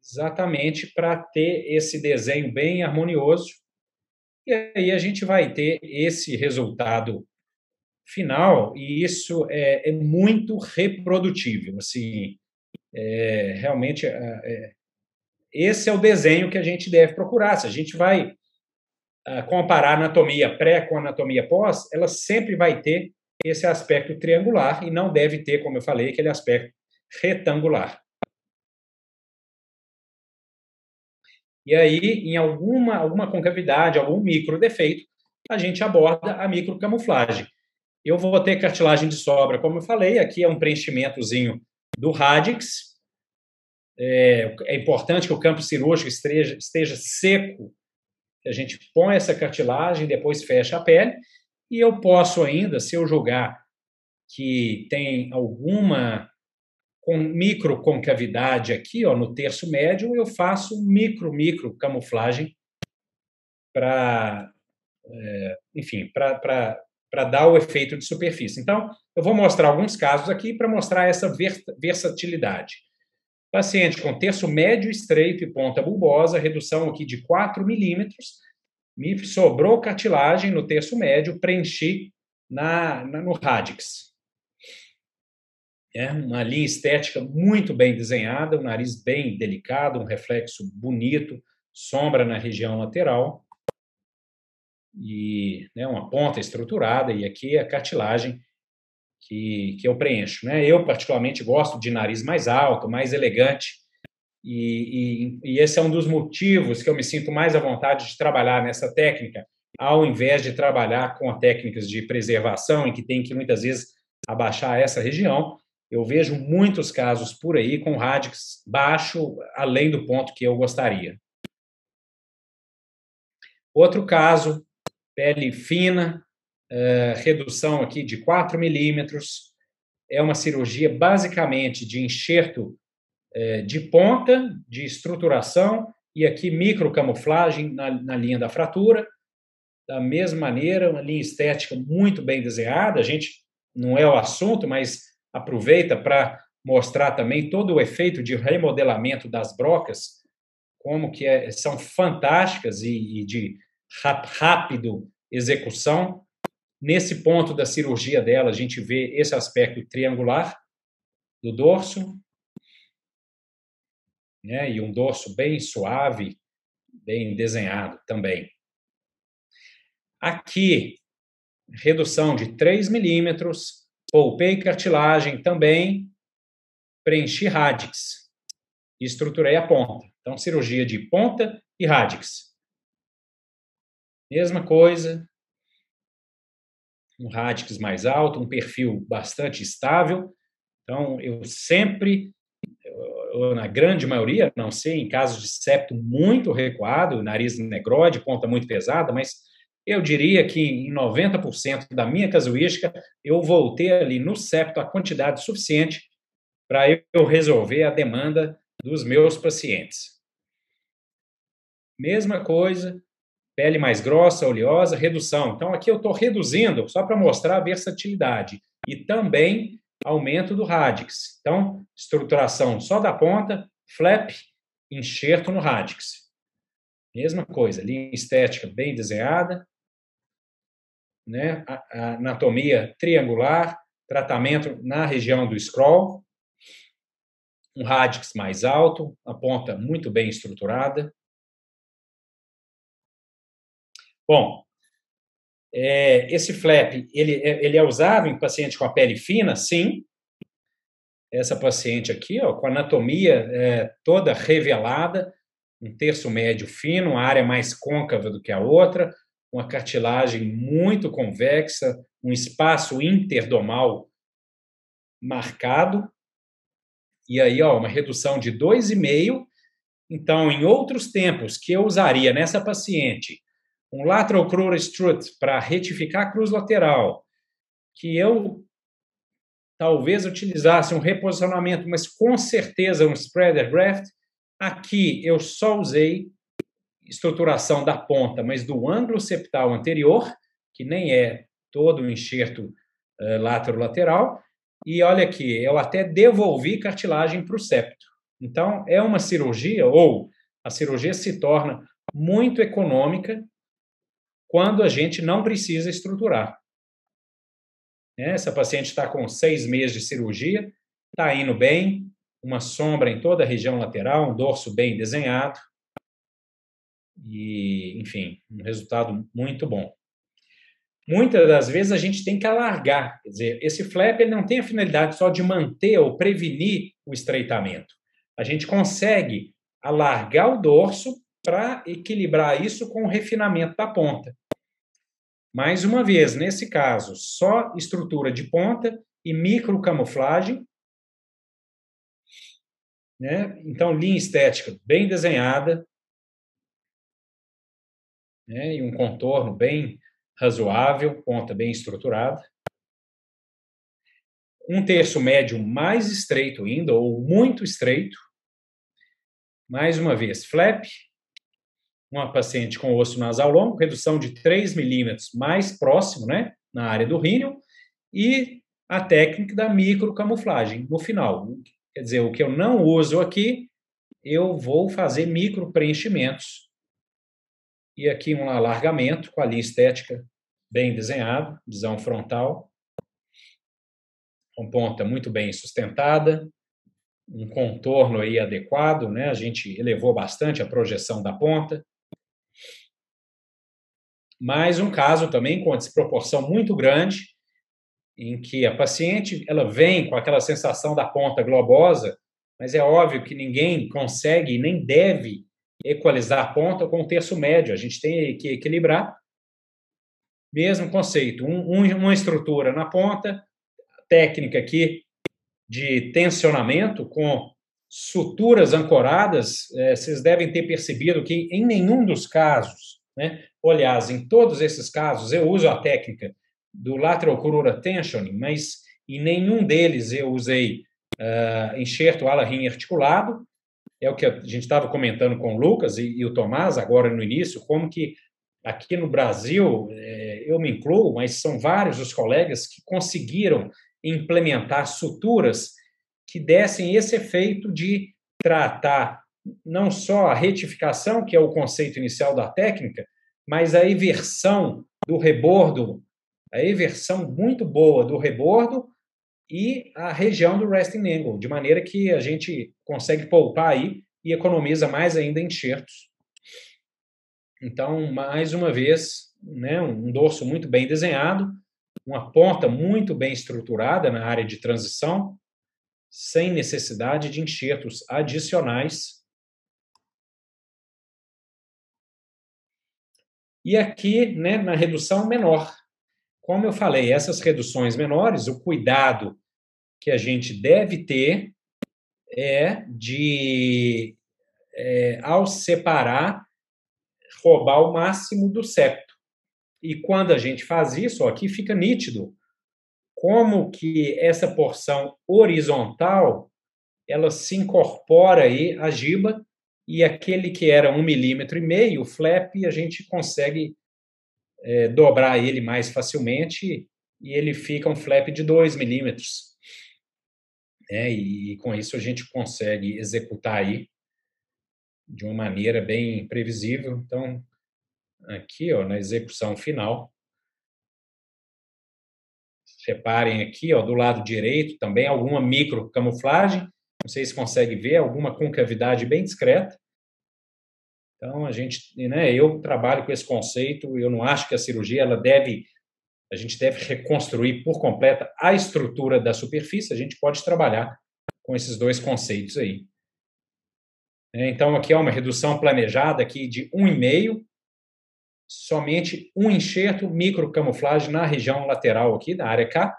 Exatamente para ter esse desenho bem harmonioso. E aí a gente vai ter esse resultado final, e isso é, é muito reprodutível. Assim, é, realmente, é, é, esse é o desenho que a gente deve procurar. Se a gente vai comparar anatomia pré com anatomia pós, ela sempre vai ter esse aspecto triangular e não deve ter, como eu falei, aquele aspecto retangular. E aí, em alguma, alguma concavidade, algum micro defeito, a gente aborda a microcamuflagem. Eu vou ter cartilagem de sobra, como eu falei, aqui é um preenchimentozinho do radix. É, é importante que o campo cirúrgico esteja, esteja seco, a gente põe essa cartilagem, depois fecha a pele, e eu posso ainda, se eu julgar que tem alguma com microconcavidade aqui, ó, no terço médio, eu faço micro, micro camuflagem para, é, enfim, para para dar o efeito de superfície. Então, eu vou mostrar alguns casos aqui para mostrar essa versatilidade. Paciente com terço médio estreito e ponta bulbosa, redução aqui de 4 milímetros, me sobrou cartilagem no terço médio, preenchi na, na, no radix. É uma linha estética muito bem desenhada, um nariz bem delicado, um reflexo bonito, sombra na região lateral e né, uma ponta estruturada, e aqui a cartilagem que, que eu preencho. Né? Eu, particularmente, gosto de nariz mais alto, mais elegante, e, e, e, esse é um dos motivos que eu me sinto mais à vontade de trabalhar nessa técnica, ao invés de trabalhar com técnicas de preservação, em que tem que muitas vezes abaixar essa região. Eu vejo muitos casos por aí com radix baixo, além do ponto que eu gostaria. Outro caso pele fina, uh, redução aqui de 4 milímetros. É uma cirurgia basicamente de enxerto uh, de ponta, de estruturação, e aqui microcamuflagem na, na linha da fratura. Da mesma maneira, uma linha estética muito bem desenhada. A gente não é o assunto, mas aproveita para mostrar também todo o efeito de remodelamento das brocas, como que é, são fantásticas e, e de rápido execução. Nesse ponto da cirurgia dela, a gente vê esse aspecto triangular do dorso, né, e um dorso bem suave, bem desenhado também. Aqui, redução de 3 milímetros, poupei cartilagem também, preenchi radix, estruturei a ponta. Então, cirurgia de ponta e radix. Mesma coisa. Um radix mais alto, um perfil bastante estável. Então, eu sempre, ou na grande maioria, não sei, em casos de septo muito recuado, nariz negrode, ponta muito pesada, mas eu diria que em 90% da minha casuística, eu voltei ali no septo a quantidade suficiente para eu resolver a demanda dos meus pacientes. Mesma coisa, pele mais grossa, oleosa, redução. Então, aqui eu estou reduzindo só para mostrar a versatilidade e também aumento do radix. Então, estruturação só da ponta, flap, enxerto no radix. Mesma coisa, linha estética bem desenhada, né? Anatomia triangular, tratamento na região do scroll, um radix mais alto, a ponta muito bem estruturada. Bom, é, esse flap, ele, é, ele é usável em paciente com a pele fina? Sim. Essa paciente aqui, ó, com anatomia é, toda revelada, um terço médio fino, uma área mais côncava do que a outra, uma cartilagem muito convexa, um espaço interdomal marcado, e aí ó, uma redução de 2,5. Então, em outros tempos que eu usaria nessa paciente um lateral crural strut para retificar a cruz lateral, que eu talvez utilizasse um reposicionamento, mas com certeza um spreader graft, aqui eu só usei estruturação da ponta, mas do ângulo septal anterior, que nem é todo o enxerto uh, lateral, e olha aqui, eu até devolvi cartilagem para o septo. Então, é uma cirurgia, ou a cirurgia se torna muito econômica quando a gente não precisa estruturar. Né, essa paciente está com seis meses de cirurgia, está indo bem, uma sombra em toda a região lateral, um dorso bem desenhado, e, enfim, um resultado muito bom. Muitas das vezes a gente tem que alargar, quer dizer, esse flap ele não tem a finalidade só de manter ou prevenir o estreitamento. A gente consegue alargar o dorso para equilibrar isso com o refinamento da ponta. Mais uma vez, nesse caso, só estrutura de ponta e microcamuflagem. Né? Então, linha estética bem desenhada. Né? E um contorno bem razoável, ponta bem estruturada. Um terço médio mais estreito ainda, ou muito estreito. Mais uma vez, flap, uma paciente com osso nasal longo, redução de 3 milímetros mais próximo, né, na área do rímel, e a técnica da microcamuflagem no final. Quer dizer, o que eu não uso aqui, eu vou fazer micro preenchimentos. E aqui um alargamento com a linha estética bem desenhado, visão frontal, com ponta muito bem sustentada, um contorno aí adequado, né? A gente elevou bastante a projeção da ponta, mais um caso também com desproporção muito grande, em que a paciente ela vem com aquela sensação da ponta globosa, mas é óbvio que ninguém consegue nem deve equalizar a ponta com o terço médio. A gente tem que equilibrar. Mesmo conceito, um, um, uma estrutura na ponta, técnica aqui de tensionamento com suturas ancoradas. É, vocês devem ter percebido que em nenhum dos casos né? Aliás, em todos esses casos, eu uso a técnica do lateral crural tensioning, mas em nenhum deles eu usei uh, enxerto ala-rim articulado. É o que a gente estava comentando com o Lucas e, e, o Tomás agora no início, como que aqui no Brasil, é, eu me incluo, mas são vários os colegas que conseguiram implementar suturas que dessem esse efeito de tratar não só a retificação, que é o conceito inicial da técnica, mas a inversão do rebordo, a inversão muito boa do rebordo e a região do resting angle, de maneira que a gente consegue poupar aí e economiza mais ainda enxertos. Então, mais uma vez, né, um dorso muito bem desenhado, uma ponta muito bem estruturada na área de transição, sem necessidade de enxertos adicionais E aqui, né, na redução menor, como eu falei, essas reduções menores, o cuidado que a gente deve ter é de, é, ao separar, roubar o máximo do septo. E quando a gente faz isso, ó, aqui fica nítido como que essa porção horizontal ela se incorpora aí à giba e aquele que era um milímetro e meio, o flap, a gente consegue é, dobrar ele mais facilmente e ele fica um flap de 2 milímetros. É, e, e com isso a gente consegue executar aí de uma maneira bem previsível. Então, aqui, ó, na execução final, reparem aqui, ó, do lado direito também alguma micro camuflagem, não sei se consegue ver, alguma concavidade bem discreta. Então, a gente, né, eu trabalho com esse conceito, eu não acho que a cirurgia ela deve, a gente deve reconstruir por completa a estrutura da superfície, a gente pode trabalhar com esses dois conceitos aí. É, então, aqui é uma redução planejada aqui de 1,5, somente um enxerto microcamuflagem na região lateral aqui, da área K,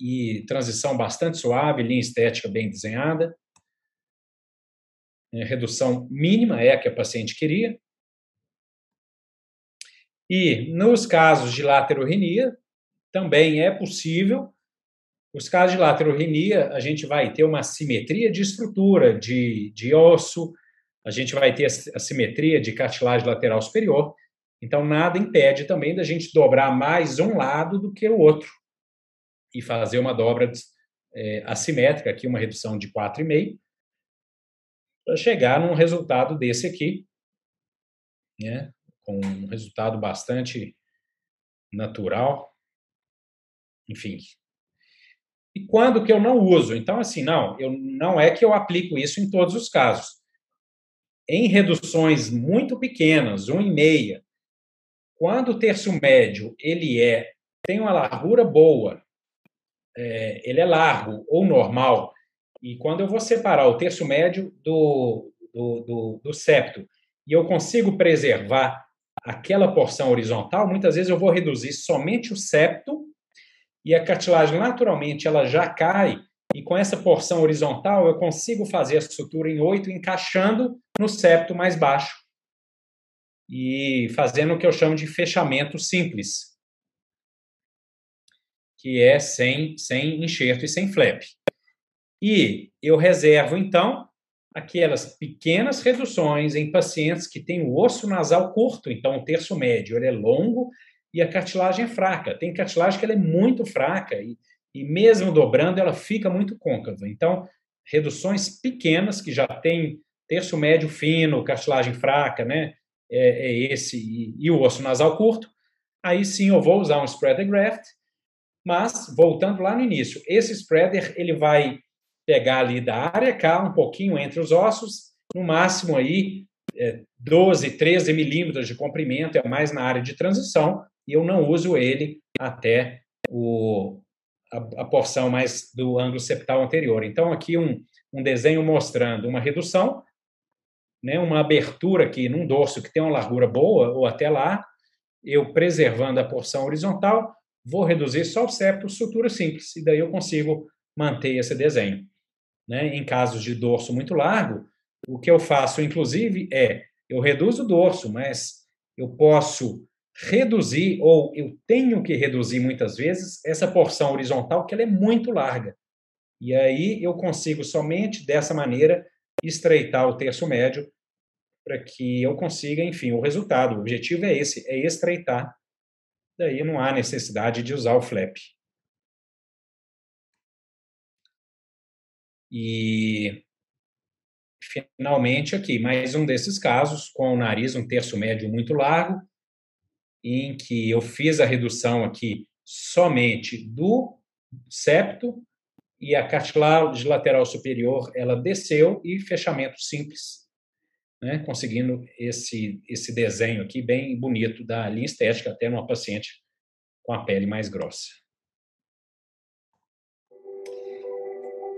e transição bastante suave, linha estética bem desenhada. É, redução mínima é a que a paciente queria. E nos casos de laterorrenia, também é possível. Os casos de laterorrenia, a gente vai ter uma simetria de estrutura de, de osso, a gente vai ter a simetria de cartilagem lateral superior. Então, nada impede também da gente dobrar mais um lado do que o outro e fazer uma dobra é, assimétrica, aqui uma redução de 4,5, para chegar num resultado desse aqui, né, com um resultado bastante natural, enfim. E quando que eu não uso? Então, assim, não, eu, não é que eu aplico isso em todos os casos. Em reduções muito pequenas, 1,5, quando o terço médio ele é tem uma largura boa é, ele é largo ou normal, e quando eu vou separar o terço médio do, do, do, do septo e eu consigo preservar aquela porção horizontal, muitas vezes eu vou reduzir somente o septo e a cartilagem naturalmente ela já cai e com essa porção horizontal eu consigo fazer a sutura em oito encaixando no septo mais baixo e fazendo o que eu chamo de fechamento simples que é sem, sem enxerto e sem flap. E eu reservo, então, aquelas pequenas reduções em pacientes que têm o osso nasal curto, então o terço médio ele é longo e a cartilagem é fraca. Tem cartilagem que ela é muito fraca e, e mesmo dobrando ela fica muito côncava. Então, reduções pequenas que já tem terço médio fino, cartilagem fraca, né? É, é esse e, e, o osso nasal curto. Aí sim eu vou usar um spreader graft mas, voltando lá no início, esse spreader ele vai pegar ali da área K, um pouquinho entre os ossos, no máximo aí é, 12, 13 milímetros de comprimento, é mais na área de transição, e eu não uso ele até o, a, a porção mais do ângulo septal anterior. Então, aqui um, um desenho mostrando uma redução, né, uma abertura aqui num dorso que tem uma largura boa, ou até lá, eu preservando a porção horizontal, vou reduzir só o septo, sutura simples, e daí eu consigo manter esse desenho. Né? Em casos de dorso muito largo, o que eu faço, inclusive, é eu reduzo o dorso, mas eu posso reduzir, ou eu tenho que reduzir muitas vezes, essa porção horizontal, que ela é muito larga. E aí eu consigo somente dessa maneira estreitar o terço médio para que eu consiga, enfim, o resultado. O objetivo é esse, é estreitar daí não há necessidade de usar o flap. E finalmente aqui, mais um desses casos com o nariz um terço médio muito largo, em que eu fiz a redução aqui somente do septo e a cartilagem lateral superior ela desceu e fechamento simples né, conseguindo esse, esse desenho aqui bem bonito da linha estética, até numa paciente com a pele mais grossa.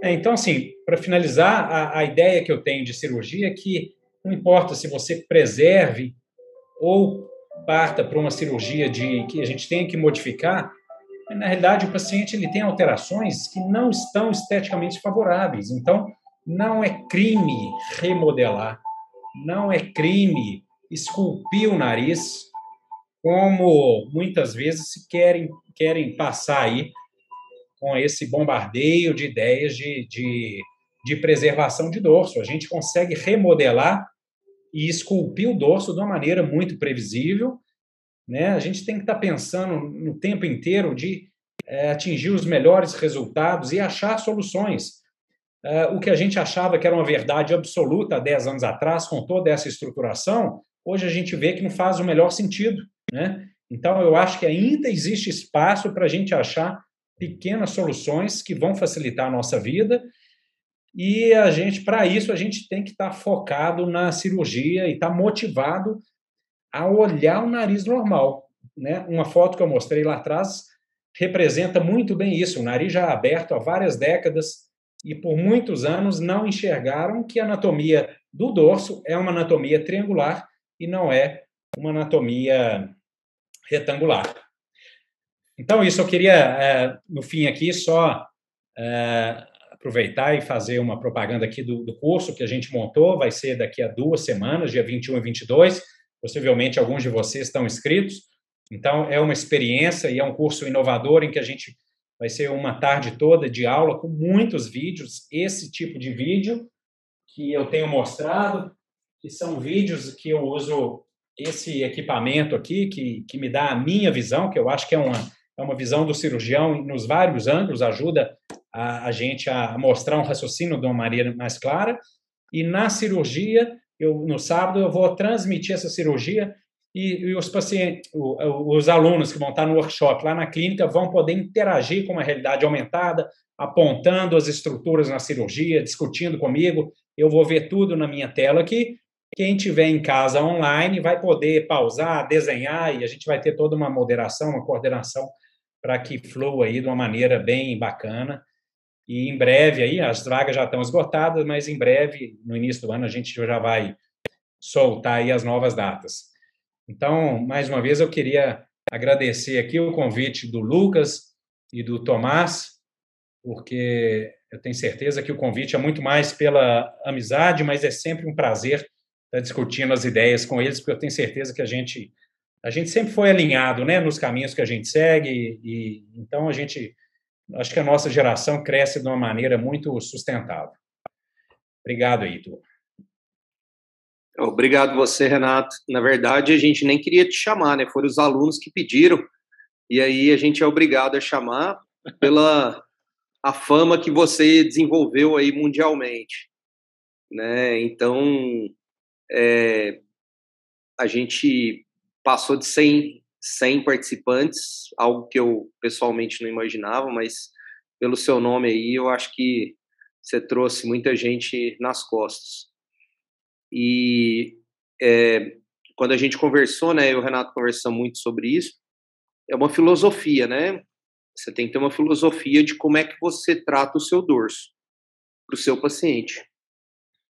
É, então, assim, para finalizar, a, a ideia que eu tenho de cirurgia é que não importa se você preserve ou parta para uma cirurgia de que a gente tem que modificar, na realidade o paciente ele tem alterações que não estão esteticamente favoráveis. Então, não é crime remodelar, não é crime esculpir o nariz, como muitas vezes se querem, querem passar aí com esse bombardeio de ideias de, de, de preservação de dorso. A gente consegue remodelar e esculpir o dorso de uma maneira muito previsível. Né? A gente tem que estar pensando no tempo inteiro de é, atingir os melhores resultados e achar soluções. É, o que a gente achava que era uma verdade absoluta há 10 anos atrás, com toda essa estruturação, hoje a gente vê que não faz o melhor sentido. Né? Então, eu acho que ainda existe espaço para a gente achar pequenas soluções que vão facilitar a nossa vida e a gente, para isso, a gente tem que estar tá focado na cirurgia e estar tá motivado a olhar o nariz normal. Né? Uma foto que eu mostrei lá atrás representa muito bem isso. O nariz já aberto há várias décadas e por muitos anos não enxergaram que a anatomia do dorso é uma anatomia triangular e não é uma anatomia retangular. Então, isso eu queria, é, no fim aqui, só é, aproveitar e fazer uma propaganda aqui do, do, curso que a gente montou, vai ser daqui a duas semanas, dia 21 e 22, possivelmente alguns de vocês estão inscritos, então é uma experiência e é um curso inovador em que a gente vai ser uma tarde toda de aula com muitos vídeos, esse tipo de vídeo que eu tenho mostrado, que são vídeos que eu uso esse equipamento aqui, que, que me dá a minha visão, que eu acho que é uma, é uma visão do cirurgião nos vários ângulos, ajuda a, a gente a mostrar um raciocínio de uma maneira mais clara. E na cirurgia, eu no sábado eu vou transmitir essa cirurgia e, os pacientes, os alunos que vão estar no workshop lá na clínica vão poder interagir com uma realidade aumentada, apontando as estruturas na cirurgia, discutindo comigo. Eu vou ver tudo na minha tela aqui. Quem tiver em casa online vai poder pausar, desenhar e a gente vai ter toda uma moderação, uma coordenação para que flua aí de uma maneira bem bacana. E em breve aí, as vagas já estão esgotadas, mas em breve, no início do ano, a gente já vai soltar aí as novas datas. Então, mais uma vez, eu queria agradecer aqui o convite do Lucas e do Tomás, porque eu tenho certeza que o convite é muito mais pela amizade, mas é sempre um prazer estar discutindo as ideias com eles, porque eu tenho certeza que a gente a gente sempre foi alinhado, né, nos caminhos que a gente segue e então a gente acho que a nossa geração cresce de uma maneira muito sustentável. Obrigado, Ito. Obrigado você, Renato. Na verdade, a gente nem queria te chamar, né? Foram os alunos que pediram. E aí a gente é obrigado a chamar pela a fama que você desenvolveu aí mundialmente, né? Então, é, a gente passou de 100 100 participantes, algo que eu pessoalmente não imaginava, mas pelo seu nome aí, eu acho que você trouxe muita gente nas costas. E é, quando a gente conversou, né, eu e o Renato conversamos muito sobre isso, é uma filosofia, né? Você tem que ter uma filosofia de como é que você trata o seu dorso para o seu paciente.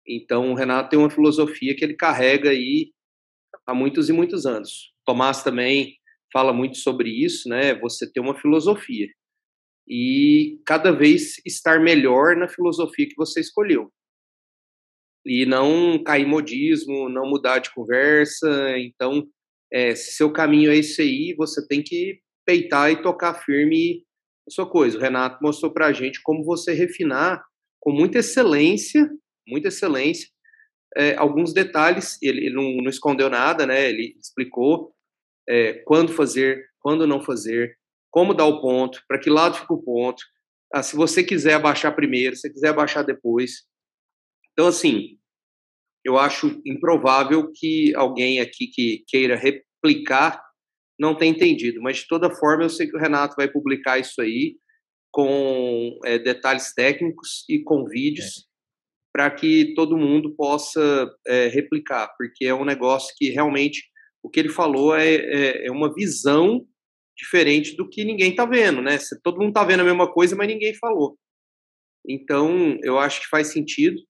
Então, o Renato tem uma filosofia que ele carrega aí há muitos e muitos anos. Tomás também fala muito sobre isso, né? Você ter uma filosofia e cada vez estar melhor na filosofia que você escolheu. E não cair modismo, não mudar de conversa. Então, é, se seu caminho é esse aí, você tem que peitar e tocar firme a sua coisa. O Renato mostrou para a gente como você refinar com muita excelência, muita excelência, é, alguns detalhes. Ele, ele não, não, escondeu nada, né? Ele explicou é, quando fazer, quando não fazer, como dar o ponto, para que lado fica o ponto. Ah, se você quiser abaixar primeiro, se quiser abaixar depois. Então, assim, eu acho improvável que alguém aqui que queira replicar não tenha entendido, mas de toda forma eu sei que o Renato vai publicar isso aí com é, detalhes técnicos e com vídeos é. para que todo mundo possa é, replicar, porque é um negócio que realmente o que ele falou é, é, é uma visão diferente do que ninguém está vendo, né? Todo mundo está vendo a mesma coisa, mas ninguém falou. Então, eu acho que faz sentido.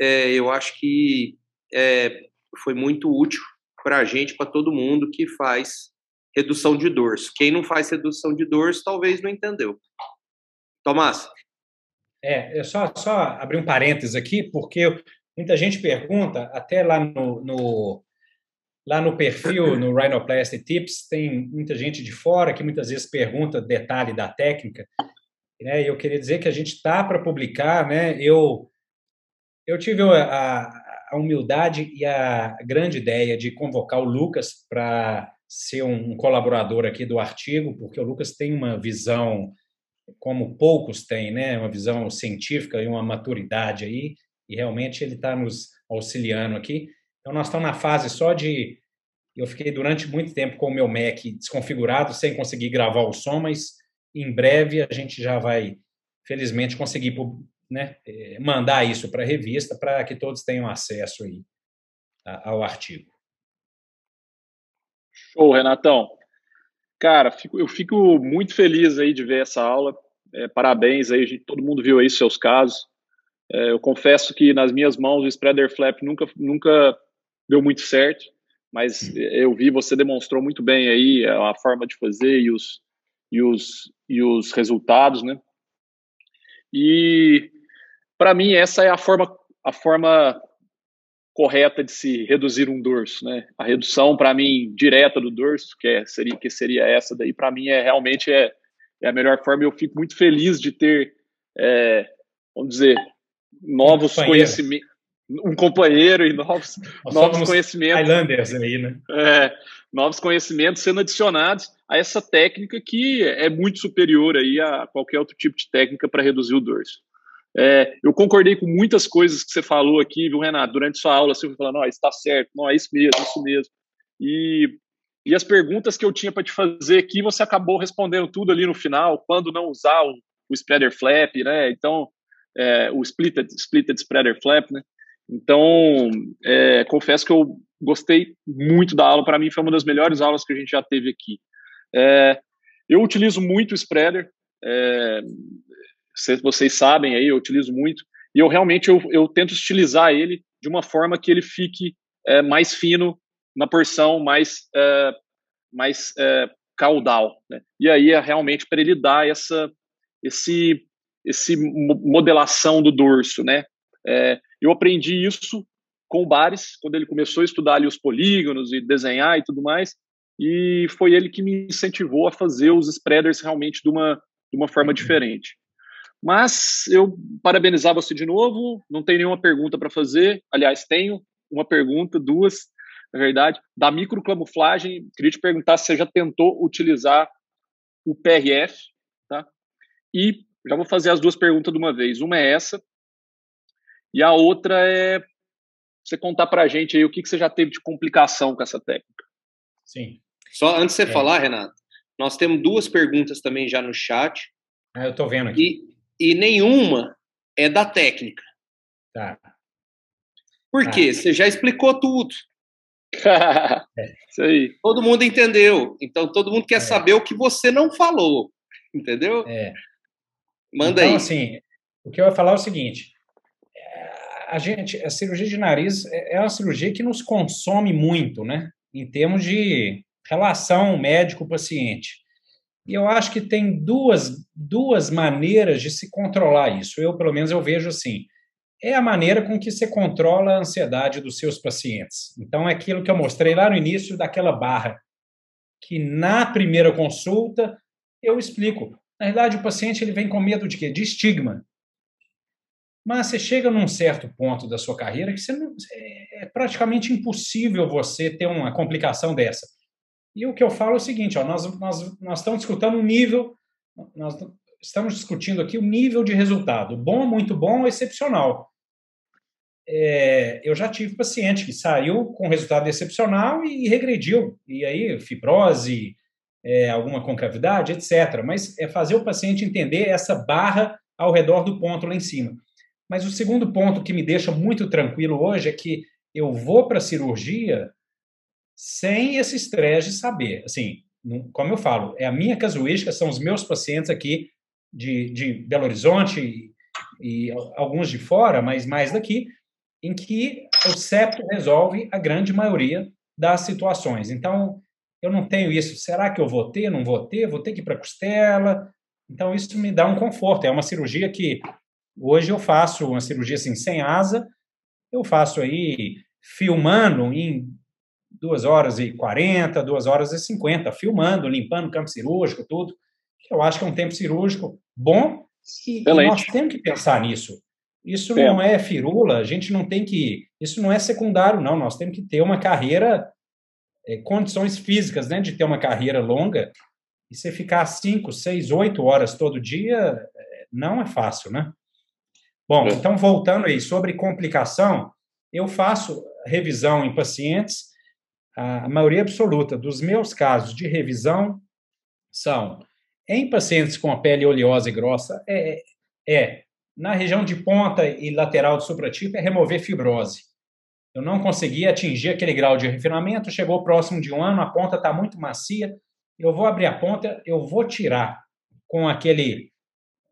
É, eu acho que é, foi muito útil para a gente, para todo mundo que faz redução de dorso. Quem não faz redução de dorso talvez não entendeu. Tomás? É, é só, só abrir um parênteses aqui, porque muita gente pergunta, até lá no, no lá no perfil, no Rhinoplasty Tips, tem muita gente de fora que muitas vezes pergunta detalhe da técnica. Né? Eu queria dizer que a gente está para publicar, né? Eu, eu tive a, a humildade e a grande ideia de convocar o Lucas para ser um colaborador aqui do artigo, porque o Lucas tem uma visão como poucos têm, né? Uma visão científica e uma maturidade aí, e realmente ele está nos auxiliando aqui. Então nós estamos na fase só de eu fiquei durante muito tempo com o meu Mac desconfigurado, sem conseguir gravar o som, mas em breve a gente já vai, felizmente, conseguir né, eh, mandar isso para a revista para que todos tenham acesso aí ao artigo. Show, Renatão. Cara, eu fico muito feliz aí de ver essa aula. É, parabéns aí, gente, todo mundo viu aí seus casos. É, eu confesso que nas minhas mãos o spreader flap nunca, nunca deu muito certo, mas hum. eu vi você demonstrou muito bem aí a forma de fazer e os, e os, e os resultados, né? E para mim essa é a forma, a forma correta de se reduzir um dorso, né? A redução para mim direta do dorso, que é, seria que seria essa daí, para mim é realmente é, é, a melhor forma. Eu fico muito feliz de ter, é, vamos dizer, novos conhecimentos, um companheiro e novos, novos conhecimentos. Highlanders aí, né? É, novos conhecimentos sendo adicionados a essa técnica que é muito superior aí a qualquer outro tipo de técnica para reduzir o dorso. É, eu concordei com muitas coisas que você falou aqui, viu, Renato? Durante sua aula, você foi falando, não, está certo, não, é isso mesmo, isso mesmo. E, e as perguntas que eu tinha para te fazer aqui, você acabou respondendo tudo ali no final, quando não usar o, o spreader flap, né? Então, é, o splitted, splitted spreader flap, né? Então, é, confesso que eu gostei muito da aula, para mim foi uma das melhores aulas que a gente já teve aqui. É, eu utilizo muito o spreader, é, vocês sabem aí, eu utilizo muito, e eu realmente eu, eu tento estilizar ele de uma forma que ele fique é, mais fino na porção, mais, é, mais é, caudal. Né? E aí é realmente para ele dar essa esse, esse modelação do dorso. Né? É, eu aprendi isso com o Bares, quando ele começou a estudar ali os polígonos e desenhar e tudo mais, e foi ele que me incentivou a fazer os spreaders realmente de uma, de uma forma diferente. Mas eu parabenizar você de novo, não tem nenhuma pergunta para fazer. Aliás, tenho uma pergunta, duas, na verdade, da microcamuflagem. Queria te perguntar se você já tentou utilizar o PRF, tá? E já vou fazer as duas perguntas de uma vez. Uma é essa, e a outra é você contar para a gente aí o que, que você já teve de complicação com essa técnica. Sim. Só antes de você é. falar, Renato, nós temos duas perguntas também já no chat. Ah, eu estou vendo aqui. E nenhuma é da técnica. Tá. Por tá. quê? Você já explicou tudo. é. Isso aí. Todo mundo entendeu. Então todo mundo quer é. saber o que você não falou. Entendeu? É. Manda então, aí. assim, o que eu ia falar é o seguinte: é, a gente, a cirurgia de nariz é, é uma cirurgia que nos consome muito, né? Em termos de relação médico-paciente. E eu acho que tem duas, duas maneiras de se controlar isso. Eu, pelo menos, eu vejo assim. É a maneira com que você controla a ansiedade dos seus pacientes. Então, é aquilo que eu mostrei lá no início daquela barra, que na primeira consulta eu explico. Na verdade, o paciente ele vem com medo de quê? De estigma. Mas você chega num certo ponto da sua carreira que não, é, é praticamente impossível você ter uma complicação dessa. E o que eu falo é o seguinte, ó, nós, nós, nós estamos discutindo um nível, nós estamos discutindo aqui o nível de resultado, bom, muito bom, excepcional. É, eu já tive paciente que saiu com resultado excepcional e, e regrediu, e aí fibrose, é, alguma concavidade, etc. Mas é fazer o paciente entender essa barra ao redor do ponto lá em cima. Mas o segundo ponto que me deixa muito tranquilo hoje é que eu vou para a cirurgia sem esse estresse de saber. Assim, como eu falo, é a minha casuística, são os meus pacientes aqui de, de Belo Horizonte e, e alguns de fora, mas mais daqui, em que o septo resolve a grande maioria das situações. Então, eu não tenho isso. Será que eu vou ter? Não vou ter? Vou ter que ir para costela? Então, isso me dá um conforto. É uma cirurgia que hoje eu faço uma cirurgia assim, sem asa, eu faço aí filmando em 2 horas e 40, 2 horas e 50, filmando, limpando o campo cirúrgico, tudo. Eu acho que é um tempo cirúrgico bom e, nós temos que pensar nisso. Isso não é firula, a gente não tem que. Isso não é secundário, não. Nós temos que ter uma carreira, é, condições físicas, né, de ter uma carreira longa. E você ficar 5, 6, 8 horas todo dia, é, não é fácil, né? Bom, é. então voltando aí, sobre complicação, eu faço revisão em pacientes, a maioria absoluta dos meus casos de revisão são em pacientes com a pele oleosa e grossa, é, é na região de ponta e lateral do supratipo, é remover fibrose. Eu não consegui atingir aquele grau de refinamento, chegou próximo de um ano, a ponta está muito macia, eu vou abrir a ponta, eu vou tirar com aquele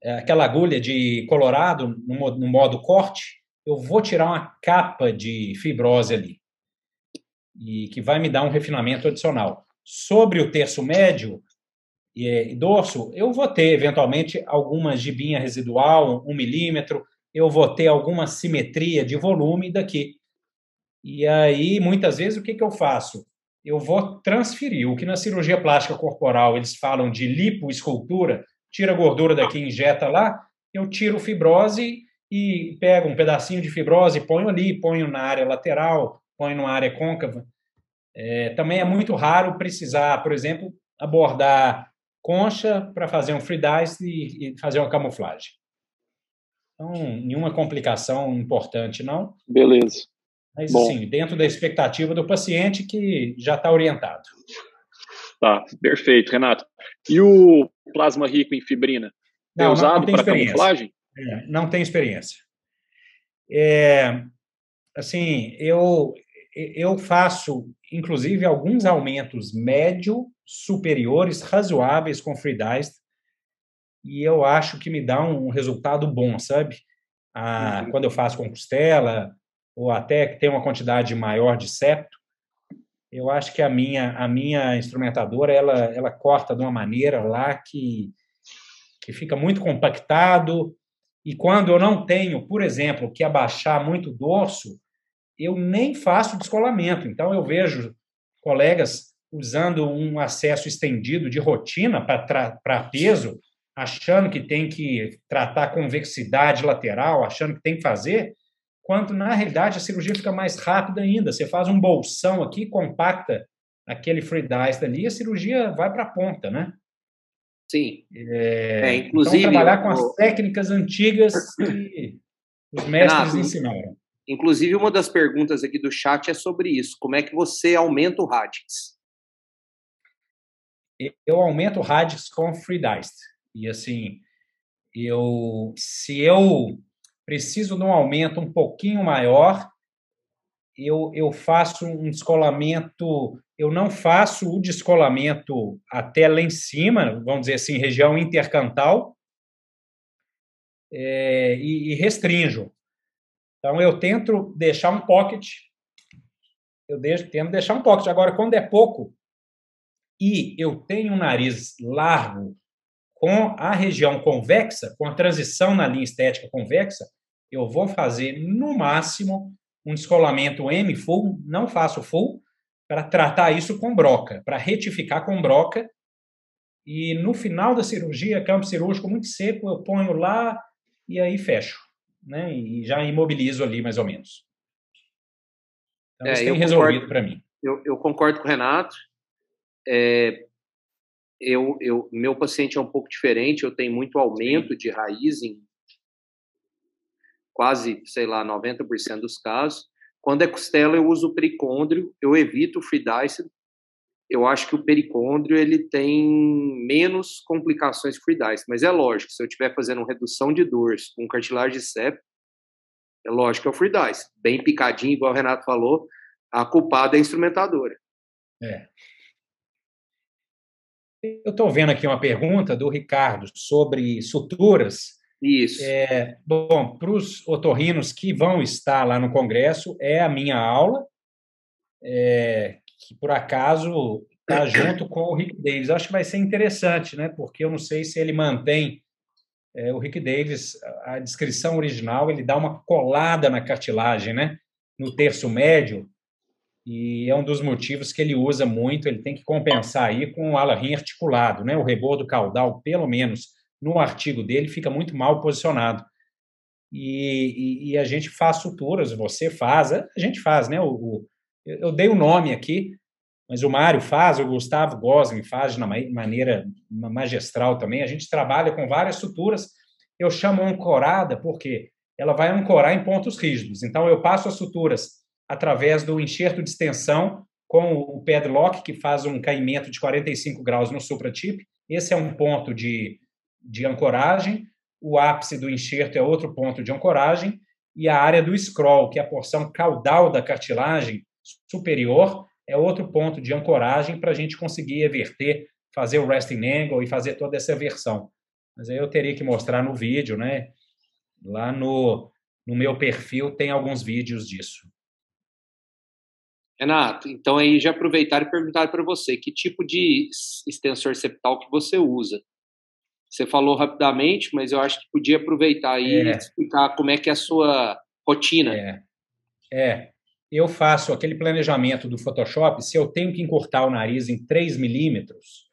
é, aquela agulha de colorado no modo, no modo corte, eu vou tirar uma capa de fibrose ali e que vai me dar um refinamento adicional. Sobre o terço médio e dorso, eu vou ter eventualmente alguma gibinha residual, um milímetro, eu vou ter alguma simetria de volume daqui. E aí, muitas vezes, o que, que eu faço? Eu vou transferir o que na cirurgia plástica corporal eles falam de lipoescultura, tira gordura daqui, injeta lá, eu tiro fibrose e pego um pedacinho de fibrose, ponho ali, ponho na área lateral, põe numa área côncava. É, também é muito raro precisar, por exemplo, abordar concha para fazer um free dice e, e, fazer uma camuflagem. Então, nenhuma complicação importante, não. Beleza. Mas, Bom. assim, dentro da expectativa do paciente que já está orientado. Tá, perfeito, Renato. E o plasma rico em fibrina? É não, é usado para camuflagem? É, não tem experiência. É, assim, eu, eu faço, inclusive, alguns aumentos médio superiores, razoáveis com free dice, e eu acho que me dá um resultado bom, sabe? Ah, uhum. Quando eu faço com costela, ou até que tem uma quantidade maior de septo, eu acho que a minha a minha instrumentadora ela ela corta de uma maneira lá que que fica muito compactado e quando eu não tenho, por exemplo, que abaixar muito o dorso, eu nem faço descolamento. Então, eu vejo colegas usando um acesso estendido de rotina para peso, achando que tem que tratar convexidade lateral, achando que tem que fazer, quando na realidade a cirurgia fica mais rápida ainda. Você faz um bolsão aqui, compacta aquele free dice ali, a cirurgia vai para a ponta, né? Sim. É, é, inclusive, então, trabalhar com as técnicas antigas que os mestres Renato, ensinaram. Inclusive, uma das perguntas aqui do chat é sobre isso. Como é que você aumenta o radix? Eu aumento o radix com FreeDice. E assim, eu se eu preciso de um aumento um pouquinho maior, eu, eu faço um descolamento, eu não faço o descolamento até lá em cima, vamos dizer assim, região intercantal, é, e, e restrinjo. Então, eu tento deixar um pocket, eu deixo, tento deixar um pocket. Agora, quando é pouco e eu tenho um nariz largo com a região convexa, com a transição na linha estética convexa, eu vou fazer, no máximo, um descolamento M full, não faço full, para tratar isso com broca, para retificar com broca. E no final da cirurgia, campo cirúrgico muito seco, eu ponho lá e aí fecho né? E já imobilizo ali mais ou menos. Então, é, isso tem resolvido para mim. Eu, eu, concordo com o Renato. É, eu, eu, meu paciente é um pouco diferente. Eu tenho muito aumento Sim. de raiz em quase, sei lá, 90% dos casos. Quando é costela, eu uso o pericôndrio, eu evito o free dice eu acho que o pericôndrio ele tem menos complicações dice, mas é lógico, se eu estiver fazendo redução de dores com cartilagem de septo, é lógico que é o free dice, bem picadinho, igual o Renato falou, a culpada é a instrumentadora. É. Eu estou vendo aqui uma pergunta do Ricardo sobre suturas. Isso. É, bom, para os otorrinos que vão estar lá no congresso, é a minha aula, é, que por acaso está junto com o Rick Davis. acho que vai ser interessante, né? Porque eu não sei se ele mantém é, o Rick Davis, a descrição original, ele dá uma colada na cartilagem, né? No terço médio, e é um dos motivos que ele usa muito. Ele tem que compensar aí com o ala articulado, né? O rebordo caudal, pelo menos no artigo dele, fica muito mal posicionado. E, e, e a gente faz suturas, você faz, a gente faz, né? O eu dei o nome aqui, mas o Mário faz, o Gustavo Gosling faz de uma maneira magistral também. A gente trabalha com várias suturas. Eu chamo ancorada porque ela vai ancorar em pontos rígidos. Então, eu passo as suturas através do enxerto de extensão com o padlock, que faz um caimento de 45 graus no supratip. Esse é um ponto de, de ancoragem. O ápice do enxerto é outro ponto de ancoragem. E a área do scroll, que é a porção caudal da cartilagem superior, é outro ponto de ancoragem para a gente conseguir everter, fazer o resting angle e fazer toda essa versão. Mas aí eu teria que mostrar no vídeo, né? Lá no, no meu perfil tem alguns vídeos disso. Renato, então aí já aproveitar e perguntar para você, que tipo de extensor septal que você usa? Você falou rapidamente, mas eu acho que podia aproveitar e é. explicar como é que é a sua rotina. É. é eu faço aquele planejamento do Photoshop, se eu tenho que encurtar o nariz em 3 milímetros,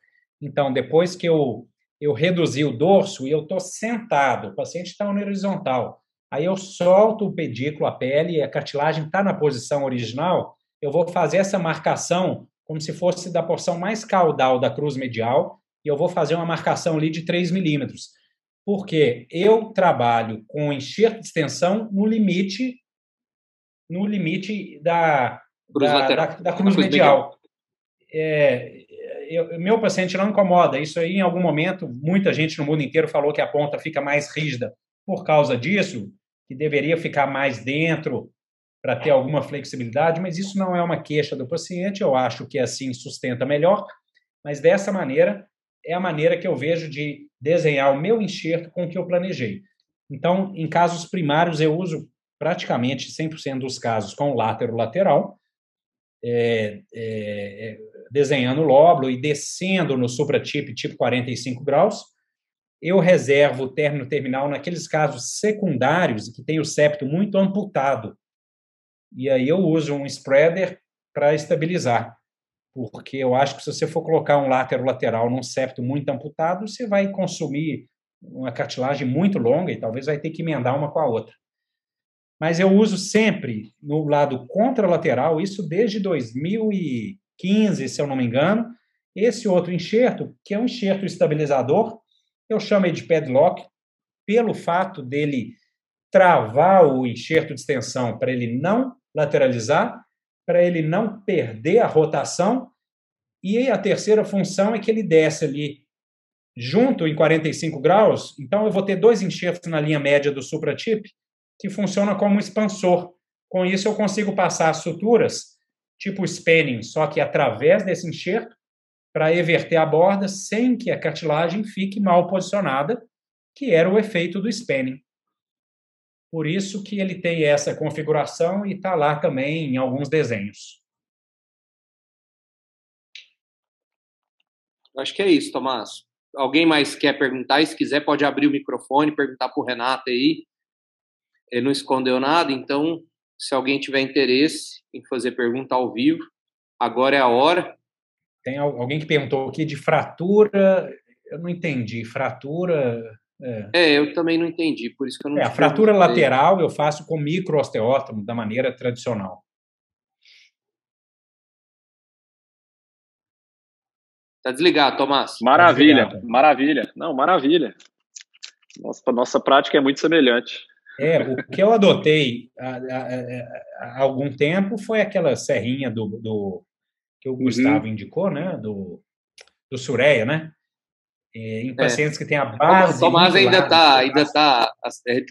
então depois que eu, eu reduzi o dorso e eu estou sentado, o paciente está no horizontal, aí eu solto o pedículo, a pele, a cartilagem está na posição original, eu vou fazer essa marcação como se fosse da porção mais caudal da cruz medial, e eu vou fazer uma marcação ali de 3 milímetros. Porque eu trabalho com enxerto de extensão no limite no limite da cruz, da, da, da cruz, medial. É, eu, meu paciente não incomoda. Isso aí, em algum momento, muita gente no mundo inteiro falou que a ponta fica mais rígida por causa disso, que deveria ficar mais dentro para ter alguma flexibilidade, mas isso não é uma queixa do paciente. Eu acho que assim sustenta melhor, mas dessa maneira é a maneira que eu vejo de desenhar o meu enxerto com o que eu planejei. Então, em casos primários, eu uso praticamente 100% dos casos com látero lateral, é, é, é, desenhando o lóbulo e descendo no supratip tipo 45 graus. Eu reservo o término terminal naqueles casos secundários que tem o septo muito amputado. E aí eu uso um spreader para estabilizar, porque eu acho que se você for colocar um látero lateral num septo muito amputado, você vai consumir uma cartilagem muito longa e talvez vai ter que emendar uma com a outra mas eu uso sempre no lado contralateral, isso desde 2015, se eu não me engano, esse outro enxerto, que é um enxerto estabilizador, eu chamo de padlock, pelo fato dele travar o enxerto de extensão para ele não lateralizar, para ele não perder a rotação, e a terceira função é que ele desce ali junto em 45 graus, então eu vou ter dois enxertos na linha média do supratip, que funciona como expansor. Com isso, eu consigo passar suturas tipo spanning, só que através desse enxerto, para everter a borda sem que a cartilagem fique mal posicionada, que era o efeito do spanning. Por isso que ele tem essa configuração e está lá também em alguns desenhos. Acho que é isso, Tomás. Alguém mais quer perguntar? E se quiser, pode abrir o microfone, perguntar para o Renato aí. Ele não escondeu nada, então, se alguém tiver interesse em fazer pergunta ao vivo, agora é a hora. Tem alguém que perguntou aqui de fratura, eu não entendi. Fratura. É, é eu também não entendi, por isso que eu não. É, a fratura lateral eu faço com microosteótomo, da maneira tradicional. Tá desligado, Tomás. Maravilha, tá desligado. maravilha. Não, maravilha. Nossa, nossa prática é muito semelhante. É, o que eu adotei há, há, há, algum tempo foi aquela serrinha do, do que o uhum. Gustavo uhum. indicou, né? Do, do Sureia, né? em é. pacientes é. que têm a base. O Tomás ainda está, ainda tá,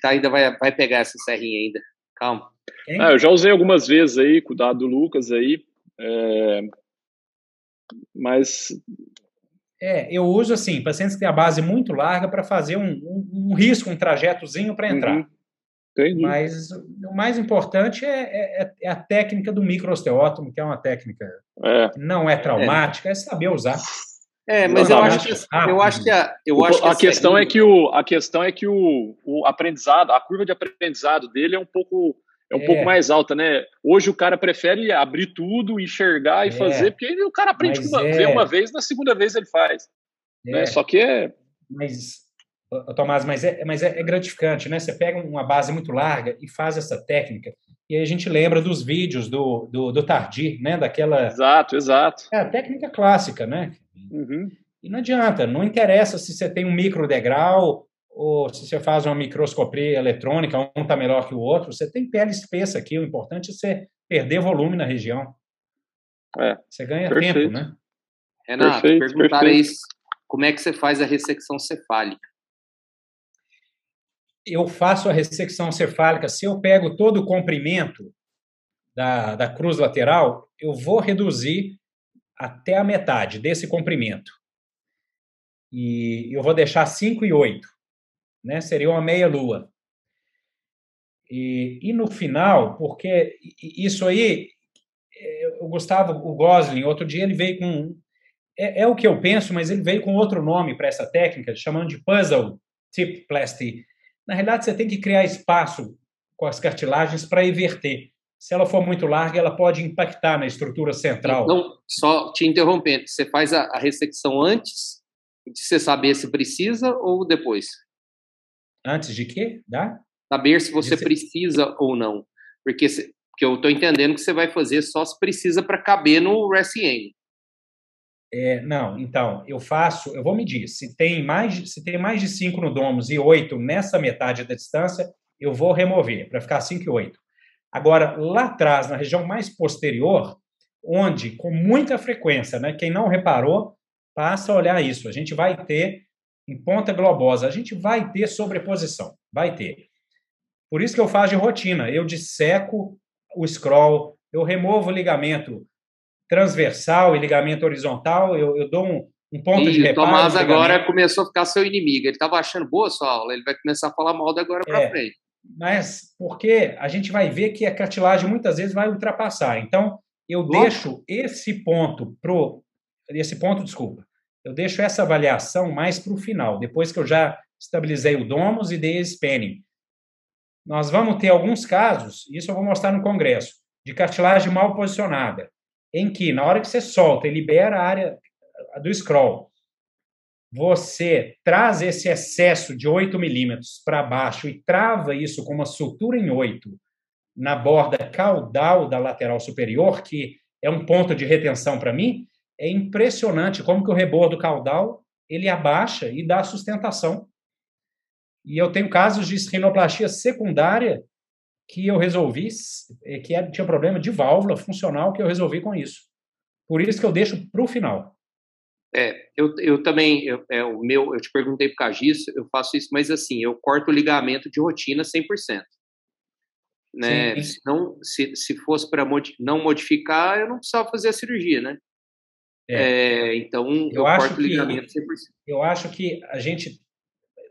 tá, ainda vai, vai pegar essa serrinha ainda. Calma. Ah, eu já usei algumas vezes aí, cuidado do Lucas aí, é, mas é, eu uso assim, pacientes que têm a base muito larga para fazer um, um, um, risco, um trajetozinho para entrar. Uhum. Entendi. Mas o mais importante é, é, é a técnica do microsteótomo, que é uma técnica É. que não é traumática, é, saber usar. É, mas Não, eu acho que eu acho que a eu O- acho que a questão é que o a questão é que o, o aprendizado, a curva de aprendizado dele é um pouco é um É. pouco mais alta, né? Hoje o cara prefere abrir tudo, enxergar e É. fazer, porque aí o cara aprende Mas uma, é. vê uma vez, na segunda vez ele faz. né? É, Só que é Mas, Tomás, mas, é, mas é, é gratificante, né? Você pega uma base muito larga e faz essa técnica, e aí a gente lembra dos vídeos do, do, do Tardi, né? Daquela. exato, exato. É, a técnica clássica, né? Uhum. E não adianta, não interessa se você tem um micro degrau ou se você faz uma microscopia eletrônica, um está melhor que o outro, você tem pele espessa aqui, o importante é você perder volume na região. É, Você ganha perfeito. tempo, né? Renato, Perfeito, perguntaram perfeito. como é que você faz a ressecção cefálica. Eu faço a ressecção cefálica, se eu pego todo o comprimento da, da cruz lateral, eu vou reduzir até a metade desse comprimento. E eu vou deixar 5 e 8, né? Seria uma meia-lua. E, e no final, porque isso aí, o Gustavo, o Gosling, outro dia ele veio com. É, é o que eu penso, mas ele veio com outro nome para essa técnica, chamando de puzzle tip plasty. Na realidade, você tem que criar espaço com as cartilagens para inverter. Se ela for muito larga, ela pode impactar na estrutura central. Então, só te interrompendo, você faz a, a ressecção antes de você saber se precisa ou depois? Antes de quê? Dá? Saber se você precisa ou não. Porque, porque eu estou entendendo que você vai fazer só se precisa para caber no RSM. É, não, então, eu faço, eu vou medir. Se tem mais, se tem mais de 5 no domus e 8 nessa metade da distância, eu vou remover, para ficar 5 e 8. Agora, lá atrás, na região mais posterior, onde, com muita frequência, né, quem não reparou, passa a olhar isso. A gente vai ter, em ponta globosa, a gente vai ter sobreposição, vai ter. Por isso que eu faço de rotina. Eu disseco o scroll, eu removo o ligamento transversal e ligamento horizontal, eu, eu dou um, um ponto de E o reparo. Tomás agora começou a ficar seu inimigo. Ele estava achando boa sua aula, ele vai começar a falar mal da agora para É. frente. Mas porque a gente vai ver que a cartilagem muitas vezes vai ultrapassar. Então, eu deixo esse ponto pro esse ponto, desculpa. Eu deixo essa avaliação mais para o final, depois que eu já estabilizei o domus e dei esse spanning. Nós vamos ter alguns casos, isso eu vou mostrar no congresso, de cartilagem mal posicionada, em que na hora que você solta e libera a área do scroll, você traz esse excesso de 8 milímetros para baixo e trava isso com uma sutura em 8 na borda caudal da lateral superior, que é um ponto de retenção para mim, é impressionante como que o rebordo caudal ele abaixa e dá sustentação. E eu tenho casos de rinoplastia secundária que eu resolvi, eh, que era- tinha problema de válvula funcional que eu resolvi com isso. Por isso que eu deixo para o final. É, eu, eu também, eu, é, o meu, eu te perguntei por causa disso, eu faço isso, mas assim, eu corto o ligamento de rotina 100%. Né? Sim. Se, não, se, se fosse para não modificar, eu não precisava fazer a cirurgia, né? É, então, eu, Eu acho corto o que- ligamento 100%. eu acho que a gente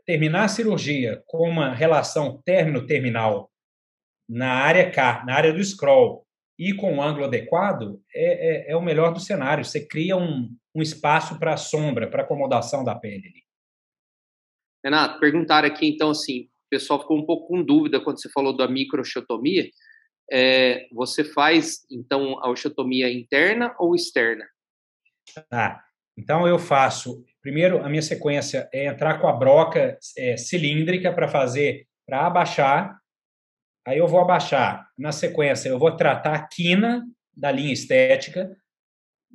terminar a cirurgia com uma relação término-terminal na área K, na área do scroll, e com um ângulo adequado, é, é, é o melhor do cenário. Você cria um, um espaço para sombra, para acomodação da pele. ali. Renato, perguntaram aqui, então, assim, o pessoal ficou um pouco com dúvida quando você falou da microchotomia. É, você faz, então, a osteotomia interna ou externa? Tá. Então eu faço. Primeiro, a minha sequência é entrar com a broca é, cilíndrica para fazer, para abaixar. Aí eu vou abaixar. Na sequência, eu vou tratar a quina da linha estética,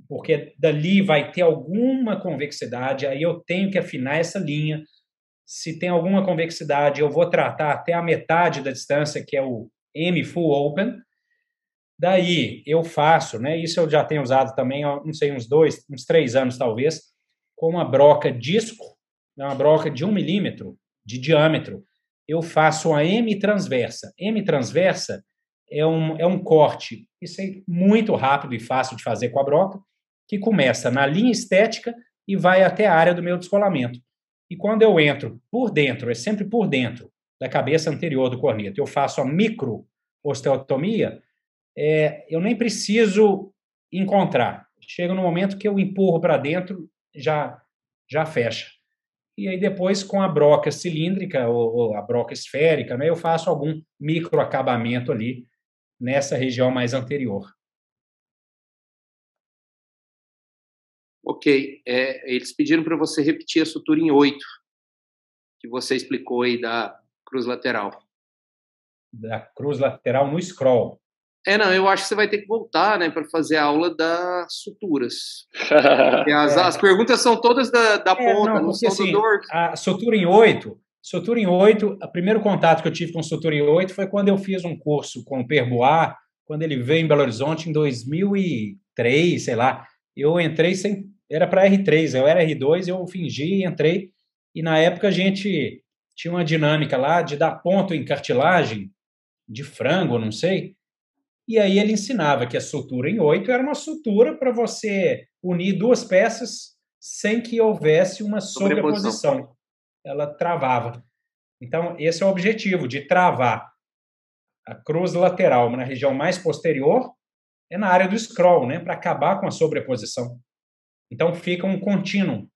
porque dali vai ter alguma convexidade. Aí eu tenho que afinar essa linha. Se tem alguma convexidade, eu vou tratar até a metade da distância, que é o M full open. Daí eu faço, né? Isso eu já tenho usado também, não sei, uns dois, uns três anos talvez, com uma broca disco, né, uma broca de um milímetro de diâmetro. Eu faço uma M transversa. M transversa é um, é um corte, isso é muito rápido e fácil de fazer com a broca, que começa na linha estética e vai até a área do meu descolamento. E quando eu entro por dentro, é sempre por dentro da cabeça anterior do corneto, eu faço a micro osteotomia, é, eu nem preciso encontrar. Chega no momento que eu empurro para dentro, já, já fecha. E aí depois, com a broca cilíndrica ou, ou a broca esférica, né, eu faço algum microacabamento ali nessa região mais anterior. Ok. É, eles pediram para você repetir a sutura em oito, que você explicou aí da cruz lateral. Da cruz lateral no scroll. É, não, eu acho que você vai ter que voltar, né, para fazer a aula das suturas. as, as, perguntas são todas da, da é, ponta, não, não são assim. A sutura em oito, sutura em oito, o primeiro contato que eu tive com sutura em oito foi quando eu fiz um curso com o Perboar, quando ele veio em Belo Horizonte em 2003, sei lá. Eu entrei sem, era para R3, eu era R2, eu fingi, entrei, e na época a gente tinha uma dinâmica lá de dar ponto em cartilagem de frango, não sei, e aí ele ensinava que a sutura em oito era uma sutura para você unir duas peças sem que houvesse uma sobreposição. Ela travava. Então, esse é o objetivo, de travar a cruz lateral na região mais posterior, é na área do scroll, né, para acabar com a sobreposição. Então, fica um contínuo.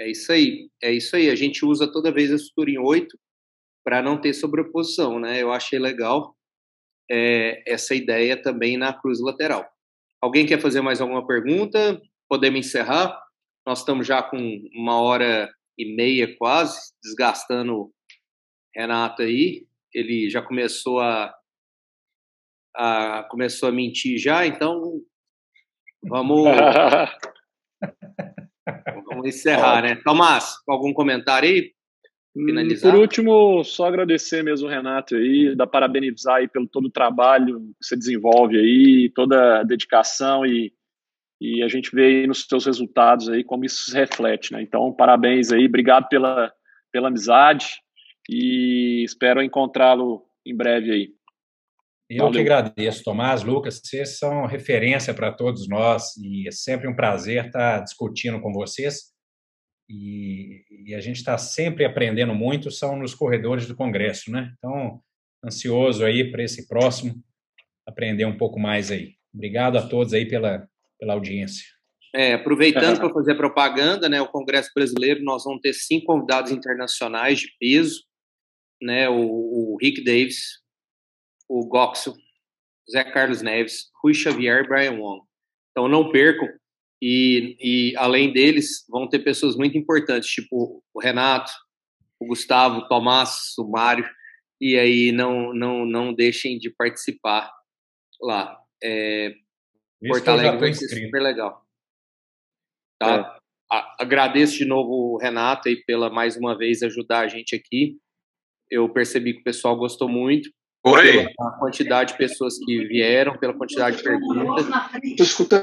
É isso aí, é isso aí. A gente usa toda vez a sutura em oito para não ter sobreposição, né? Eu achei legal é, essa ideia também na cruz lateral. Alguém quer fazer mais alguma pergunta? Podemos encerrar? Nós estamos já com uma hora e meia quase, desgastando Renato aí. Ele já começou a, a começou a mentir já, então vamos vamos encerrar, né? Tomás, algum comentário aí? Finalizar. Por último, só agradecer mesmo o Renato aí, dar parabenizar aí pelo todo o trabalho que você desenvolve aí, toda a dedicação e, e a gente vê aí nos seus resultados aí como isso se reflete, né? Então, parabéns aí, obrigado pela, pela amizade e espero encontrá-lo em breve aí. Eu Valeu. que agradeço, Tomás, Lucas, vocês são referência para todos nós e é sempre um prazer estar discutindo com vocês e, e a gente está sempre aprendendo muito, são nos corredores do Congresso, né? Então, ansioso aí para esse próximo, aprender um pouco mais aí. Obrigado a todos aí pela, pela audiência. É, aproveitando para fazer propaganda, né, o Congresso Brasileiro, nós vamos ter cinco convidados internacionais de peso, né, o, o Rick Davis, o Goxel, Zé Carlos Neves, Rui Xavier e Brian Wong. Então não percam, e, e além deles, vão ter pessoas muito importantes, tipo o Renato, o Gustavo, o Tomás, o Mário, e aí não, não, não deixem de participar lá. É, Porto Alegre vai ser super legal. Tá? É. agradeço de novo o Renato aí pela mais uma vez ajudar a gente aqui. Eu percebi que o pessoal gostou muito. Oi. Pela quantidade de pessoas que vieram, pela quantidade de perguntas.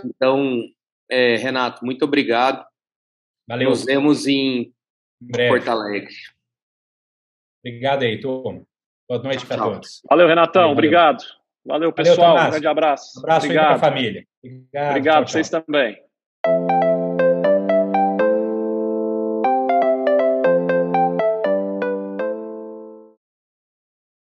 Então, é, Renato, muito obrigado. Valeu. Nos vemos em, em Porto Alegre. Obrigado aí, turma. Boa noite para todos. Valeu, Renatão. Valeu. Obrigado. Valeu, pessoal. Valeu, um grande abraço. Um abraço obrigado. para a família. Obrigado, obrigado tchau, tchau. vocês também.